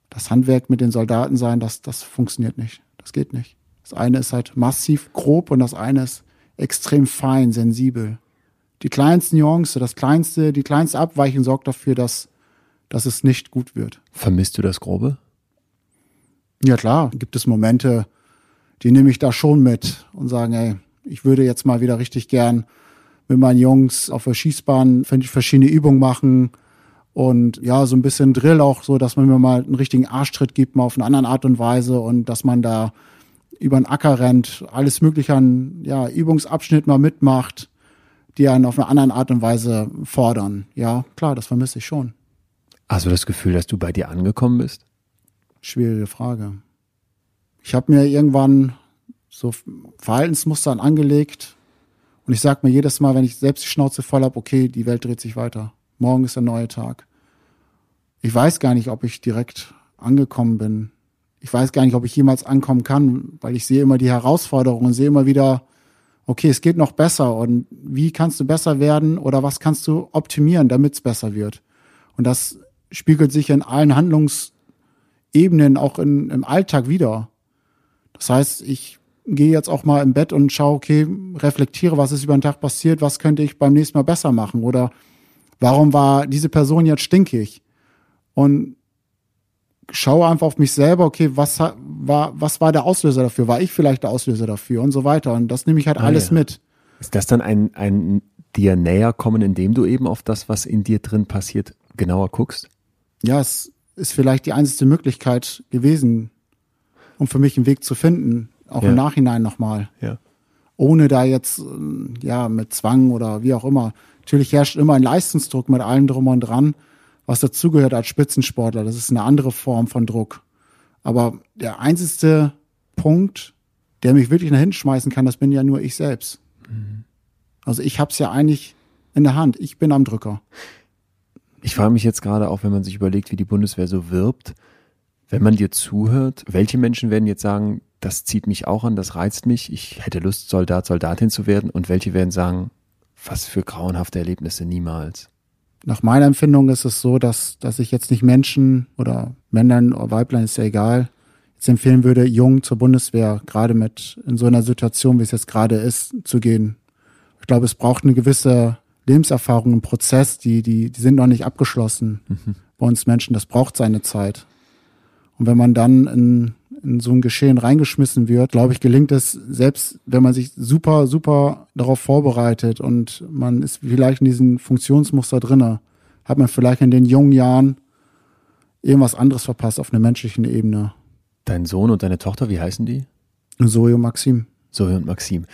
das Handwerk mit den Soldaten sein, das, das funktioniert nicht. Das geht nicht. Das eine ist halt massiv grob und das eine ist extrem fein, sensibel. Die kleinsten Nuance, das kleinste, die kleinste Abweichung sorgt dafür, dass, dass es nicht gut wird. Vermisst du das Grobe? Ja klar, gibt es Momente, die nehme ich da schon mit und sagen, ey, ich würde jetzt mal wieder richtig gern mit meinen Jungs auf der Schießbahn verschiedene Übungen machen und ja, so ein bisschen Drill auch so, dass man mir mal einen richtigen Arschtritt gibt, mal auf eine andere Art und Weise und dass man da über den Acker rennt, alles mögliche an ja, Übungsabschnitt mal mitmacht, die einen auf eine andere Art und Weise fordern. Ja, klar, das vermisse ich schon. Hast du das Gefühl, dass du bei dir angekommen bist? Schwierige Frage. Ich habe mir irgendwann so Verhaltensmustern angelegt und ich sage mir jedes Mal, wenn ich selbst die Schnauze voll habe, okay, die Welt dreht sich weiter. Morgen ist ein neuer Tag. Ich weiß gar nicht, ob ich direkt angekommen bin. Ich weiß gar nicht, ob ich jemals ankommen kann, weil ich sehe immer die Herausforderungen, sehe immer wieder, okay, es geht noch besser und wie kannst du besser werden oder was kannst du optimieren, damit es besser wird. Und das spiegelt sich in allen Handlungsebenen, auch in, im Alltag wieder. Das heißt, ich gehe jetzt auch mal im Bett und schaue, okay, reflektiere, was ist über den Tag passiert, was könnte ich beim nächsten Mal besser machen oder Warum war diese Person jetzt stinkig? Und schaue einfach auf mich selber, okay, was war, was war der Auslöser dafür? War ich vielleicht der Auslöser dafür und so weiter? Und das nehme ich halt ah, alles ja. mit. Ist das dann ein, ein dir näher kommen, indem du eben auf das, was in dir drin passiert, genauer guckst? Ja, es ist vielleicht die einzige Möglichkeit gewesen, um für mich einen Weg zu finden, auch ja. im Nachhinein nochmal. Ja. Ohne da jetzt, ja, mit Zwang oder wie auch immer. Natürlich herrscht immer ein Leistungsdruck mit allem drum und dran, was dazugehört als Spitzensportler. Das ist eine andere Form von Druck. Aber der einzige Punkt, der mich wirklich nach hinten schmeißen kann, das bin ja nur ich selbst. Mhm. Also ich habe es ja eigentlich in der Hand. Ich bin am Drücker. Ich frage mich jetzt gerade auch, wenn man sich überlegt, wie die Bundeswehr so wirbt, wenn man dir zuhört, welche Menschen werden jetzt sagen, das zieht mich auch an, das reizt mich, ich hätte Lust, Soldat, Soldatin zu werden und welche werden sagen, was für grauenhafte Erlebnisse niemals. Nach meiner Empfindung ist es so, dass, dass ich jetzt nicht Menschen oder Männern oder Weiblein, ist ja egal, jetzt empfehlen würde, jung zur Bundeswehr, gerade mit in so einer Situation, wie es jetzt gerade ist, zu gehen. Ich glaube, es braucht eine gewisse Lebenserfahrung, einen Prozess, die, die, die sind noch nicht abgeschlossen mhm. bei uns Menschen. Das braucht seine Zeit. Und wenn man dann in, in so ein Geschehen reingeschmissen wird, glaube ich, gelingt es, selbst wenn man sich super, super darauf vorbereitet und man ist vielleicht in diesem Funktionsmuster drinne, hat man vielleicht in den jungen Jahren irgendwas anderes verpasst auf einer menschlichen Ebene. Dein Sohn und deine Tochter, wie heißen die? Zoe und Maxim. Zoe und Maxim.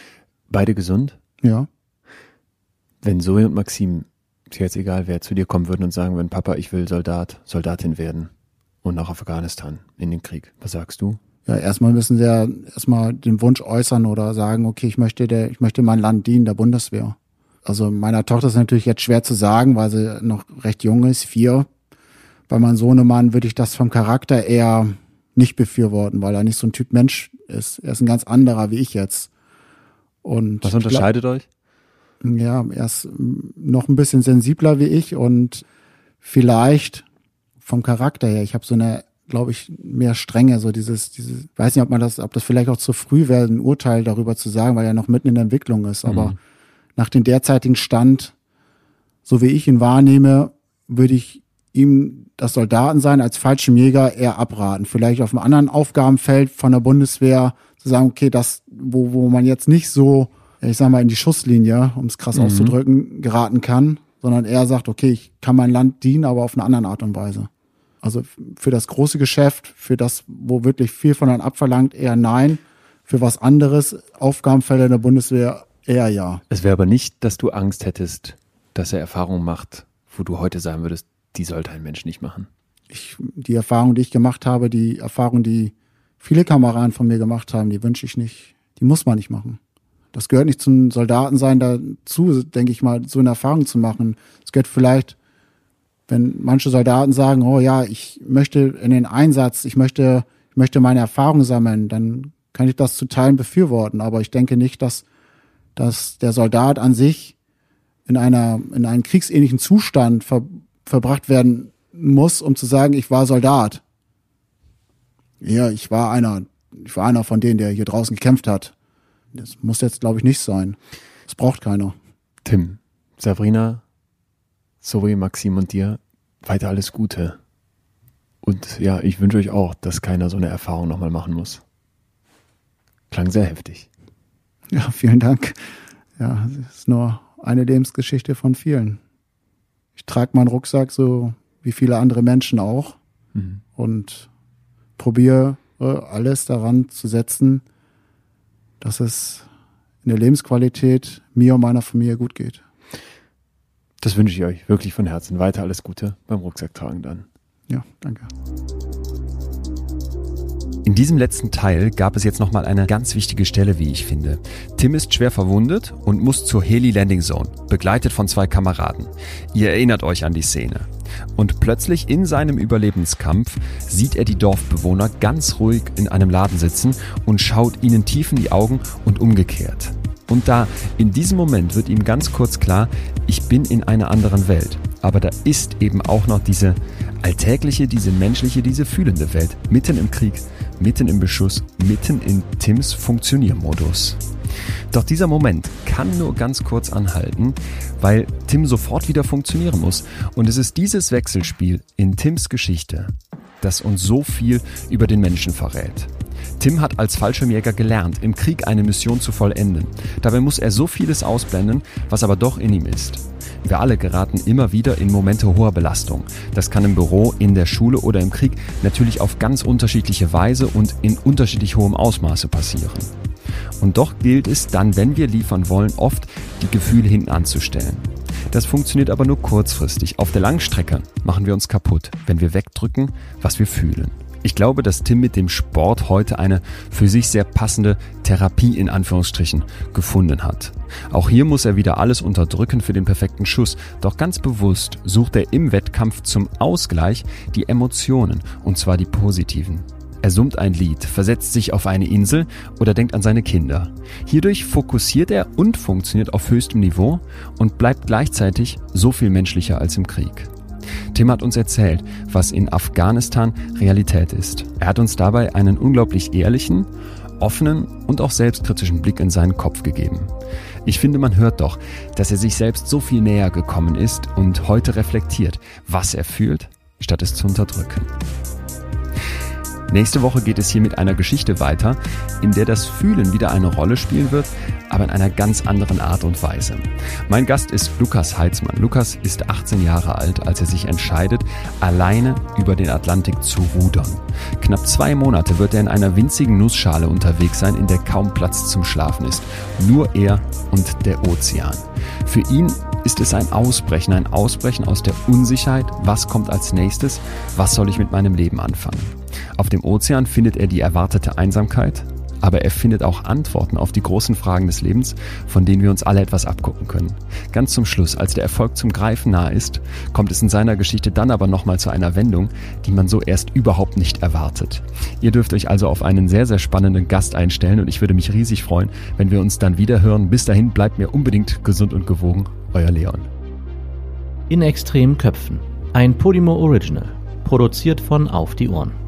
Beide gesund? Ja. Wenn Zoe und Maxim, ist jetzt egal, wer zu dir kommen würden und sagen würden, Papa, ich will Soldat, Soldatin werden und nach Afghanistan in den Krieg. Was sagst du? Ja, erstmal müssen sie ja erstmal den Wunsch äußern oder sagen, okay, ich möchte der, ich möchte mein Land dienen, der Bundeswehr. Also meiner Tochter ist natürlich jetzt schwer zu sagen, weil sie noch recht jung ist, vier. Bei meinem Sohnemann würde ich das vom Charakter eher nicht befürworten, weil er nicht so ein Typ Mensch ist. Er ist ein ganz anderer wie ich jetzt. Und Was unterscheidet glaub, euch? Ja, er ist noch ein bisschen sensibler wie ich und vielleicht vom Charakter her. Ich habe so eine, glaube ich, mehr Strenge, so dieses, dieses, weiß nicht, ob man das, ob das vielleicht auch zu früh wäre, ein Urteil darüber zu sagen, weil er noch mitten in der Entwicklung ist. Aber mhm. nach dem derzeitigen Stand, so wie ich ihn wahrnehme, würde ich ihm das Soldatensein als falschem Jäger eher abraten. Vielleicht auf einem anderen Aufgabenfeld von der Bundeswehr zu sagen, okay, das, wo, wo man jetzt nicht so, ich sag mal, in die Schusslinie, um es krass mhm. auszudrücken, geraten kann, sondern er sagt, okay, ich kann mein Land dienen, aber auf eine andere Art und Weise. Also für das große Geschäft, für das, wo wirklich viel von einem abverlangt, eher nein. Für was anderes, Aufgabenfelder der Bundeswehr, eher ja. Es wäre aber nicht, dass du Angst hättest, dass er Erfahrungen macht, wo du heute sagen würdest, die sollte ein Mensch nicht machen. Ich, die Erfahrung, die ich gemacht habe, die Erfahrung, die viele Kameraden von mir gemacht haben, die wünsche ich nicht. Die muss man nicht machen. Das gehört nicht zum Soldatensein dazu, denke ich mal, so eine Erfahrung zu machen. Es gehört vielleicht wenn manche Soldaten sagen, oh ja, ich möchte in den Einsatz, ich möchte, ich möchte meine Erfahrungen sammeln, dann kann ich das zu Teilen befürworten. Aber ich denke nicht, dass, dass der Soldat an sich in einer, in einen kriegsähnlichen Zustand ver, verbracht werden muss, um zu sagen, ich war Soldat. Ja, ich war einer, ich war einer von denen, der hier draußen gekämpft hat. Das muss jetzt, glaube ich, nicht sein. Das braucht keiner. Tim, Sabrina, Zoe, Maxim und dir weiter alles Gute. Und ja, ich wünsche euch auch, dass keiner so eine Erfahrung nochmal machen muss. Klang sehr heftig. Ja, vielen Dank. Ja, es ist nur eine Lebensgeschichte von vielen. Ich trage meinen Rucksack so wie viele andere Menschen auch. Mhm. Und probiere alles daran zu setzen, dass es in der Lebensqualität mir und meiner Familie gut geht. Das wünsche ich euch wirklich von Herzen. Weiter alles Gute beim Rucksacktragen dann. Ja, danke. In diesem letzten Teil gab es jetzt nochmal eine ganz wichtige Stelle, wie ich finde. Tim ist schwer verwundet und muss zur Heli Landing Zone, begleitet von zwei Kameraden. Ihr erinnert euch an die Szene. Und plötzlich in seinem Überlebenskampf sieht er die Dorfbewohner ganz ruhig in einem Laden sitzen und schaut ihnen tief in die Augen und umgekehrt. Und da, in diesem Moment wird ihm ganz kurz klar, ich bin in einer anderen Welt. Aber da ist eben auch noch diese alltägliche, diese menschliche, diese fühlende Welt. Mitten im Krieg, mitten im Beschuss, mitten in Tims Funktioniermodus. Doch dieser Moment kann nur ganz kurz anhalten, weil Tim sofort wieder funktionieren muss. Und es ist dieses Wechselspiel in Tims Geschichte, das uns so viel über den Menschen verrät. Tim hat als Fallschirmjäger gelernt, im Krieg eine Mission zu vollenden. Dabei muss er so vieles ausblenden, was aber doch in ihm ist. Wir alle geraten immer wieder in Momente hoher Belastung. Das kann im Büro, in der Schule oder im Krieg natürlich auf ganz unterschiedliche Weise und in unterschiedlich hohem Ausmaße passieren. Und doch gilt es dann, wenn wir liefern wollen, oft die Gefühle hinten anzustellen. Das funktioniert aber nur kurzfristig. Auf der Langstrecke machen wir uns kaputt, wenn wir wegdrücken, was wir fühlen. Ich glaube, dass Tim mit dem Sport heute eine für sich sehr passende Therapie in Anführungsstrichen gefunden hat. Auch hier muss er wieder alles unterdrücken für den perfekten Schuss, doch ganz bewusst sucht er im Wettkampf zum Ausgleich die Emotionen, und zwar die positiven. Er summt ein Lied, versetzt sich auf eine Insel oder denkt an seine Kinder. Hierdurch fokussiert er und funktioniert auf höchstem Niveau und bleibt gleichzeitig so viel menschlicher als im Krieg. Tim hat uns erzählt, was in Afghanistan Realität ist. Er hat uns dabei einen unglaublich ehrlichen, offenen und auch selbstkritischen Blick in seinen Kopf gegeben. Ich finde, man hört doch, dass er sich selbst so viel näher gekommen ist und heute reflektiert, was er fühlt, statt es zu unterdrücken. Nächste Woche geht es hier mit einer Geschichte weiter, in der das Fühlen wieder eine Rolle spielen wird, aber in einer ganz anderen Art und Weise. Mein Gast ist Lukas Heitzmann. Lukas ist 18 Jahre alt, als er sich entscheidet, alleine über den Atlantik zu rudern. Knapp zwei Monate wird er in einer winzigen Nussschale unterwegs sein, in der kaum Platz zum Schlafen ist. Nur er und der Ozean. Für ihn ist es ein Ausbrechen, ein Ausbrechen aus der Unsicherheit, was kommt als nächstes, was soll ich mit meinem Leben anfangen. Auf dem Ozean findet er die erwartete Einsamkeit, aber er findet auch Antworten auf die großen Fragen des Lebens, von denen wir uns alle etwas abgucken können. Ganz zum Schluss, als der Erfolg zum Greifen nahe ist, kommt es in seiner Geschichte dann aber nochmal zu einer Wendung, die man so erst überhaupt nicht erwartet. Ihr dürft euch also auf einen sehr, sehr spannenden Gast einstellen und ich würde mich riesig freuen, wenn wir uns dann wieder hören. Bis dahin bleibt mir unbedingt gesund und gewogen. Euer Leon. In extremen Köpfen. Ein Podimo Original. Produziert von Auf die Ohren.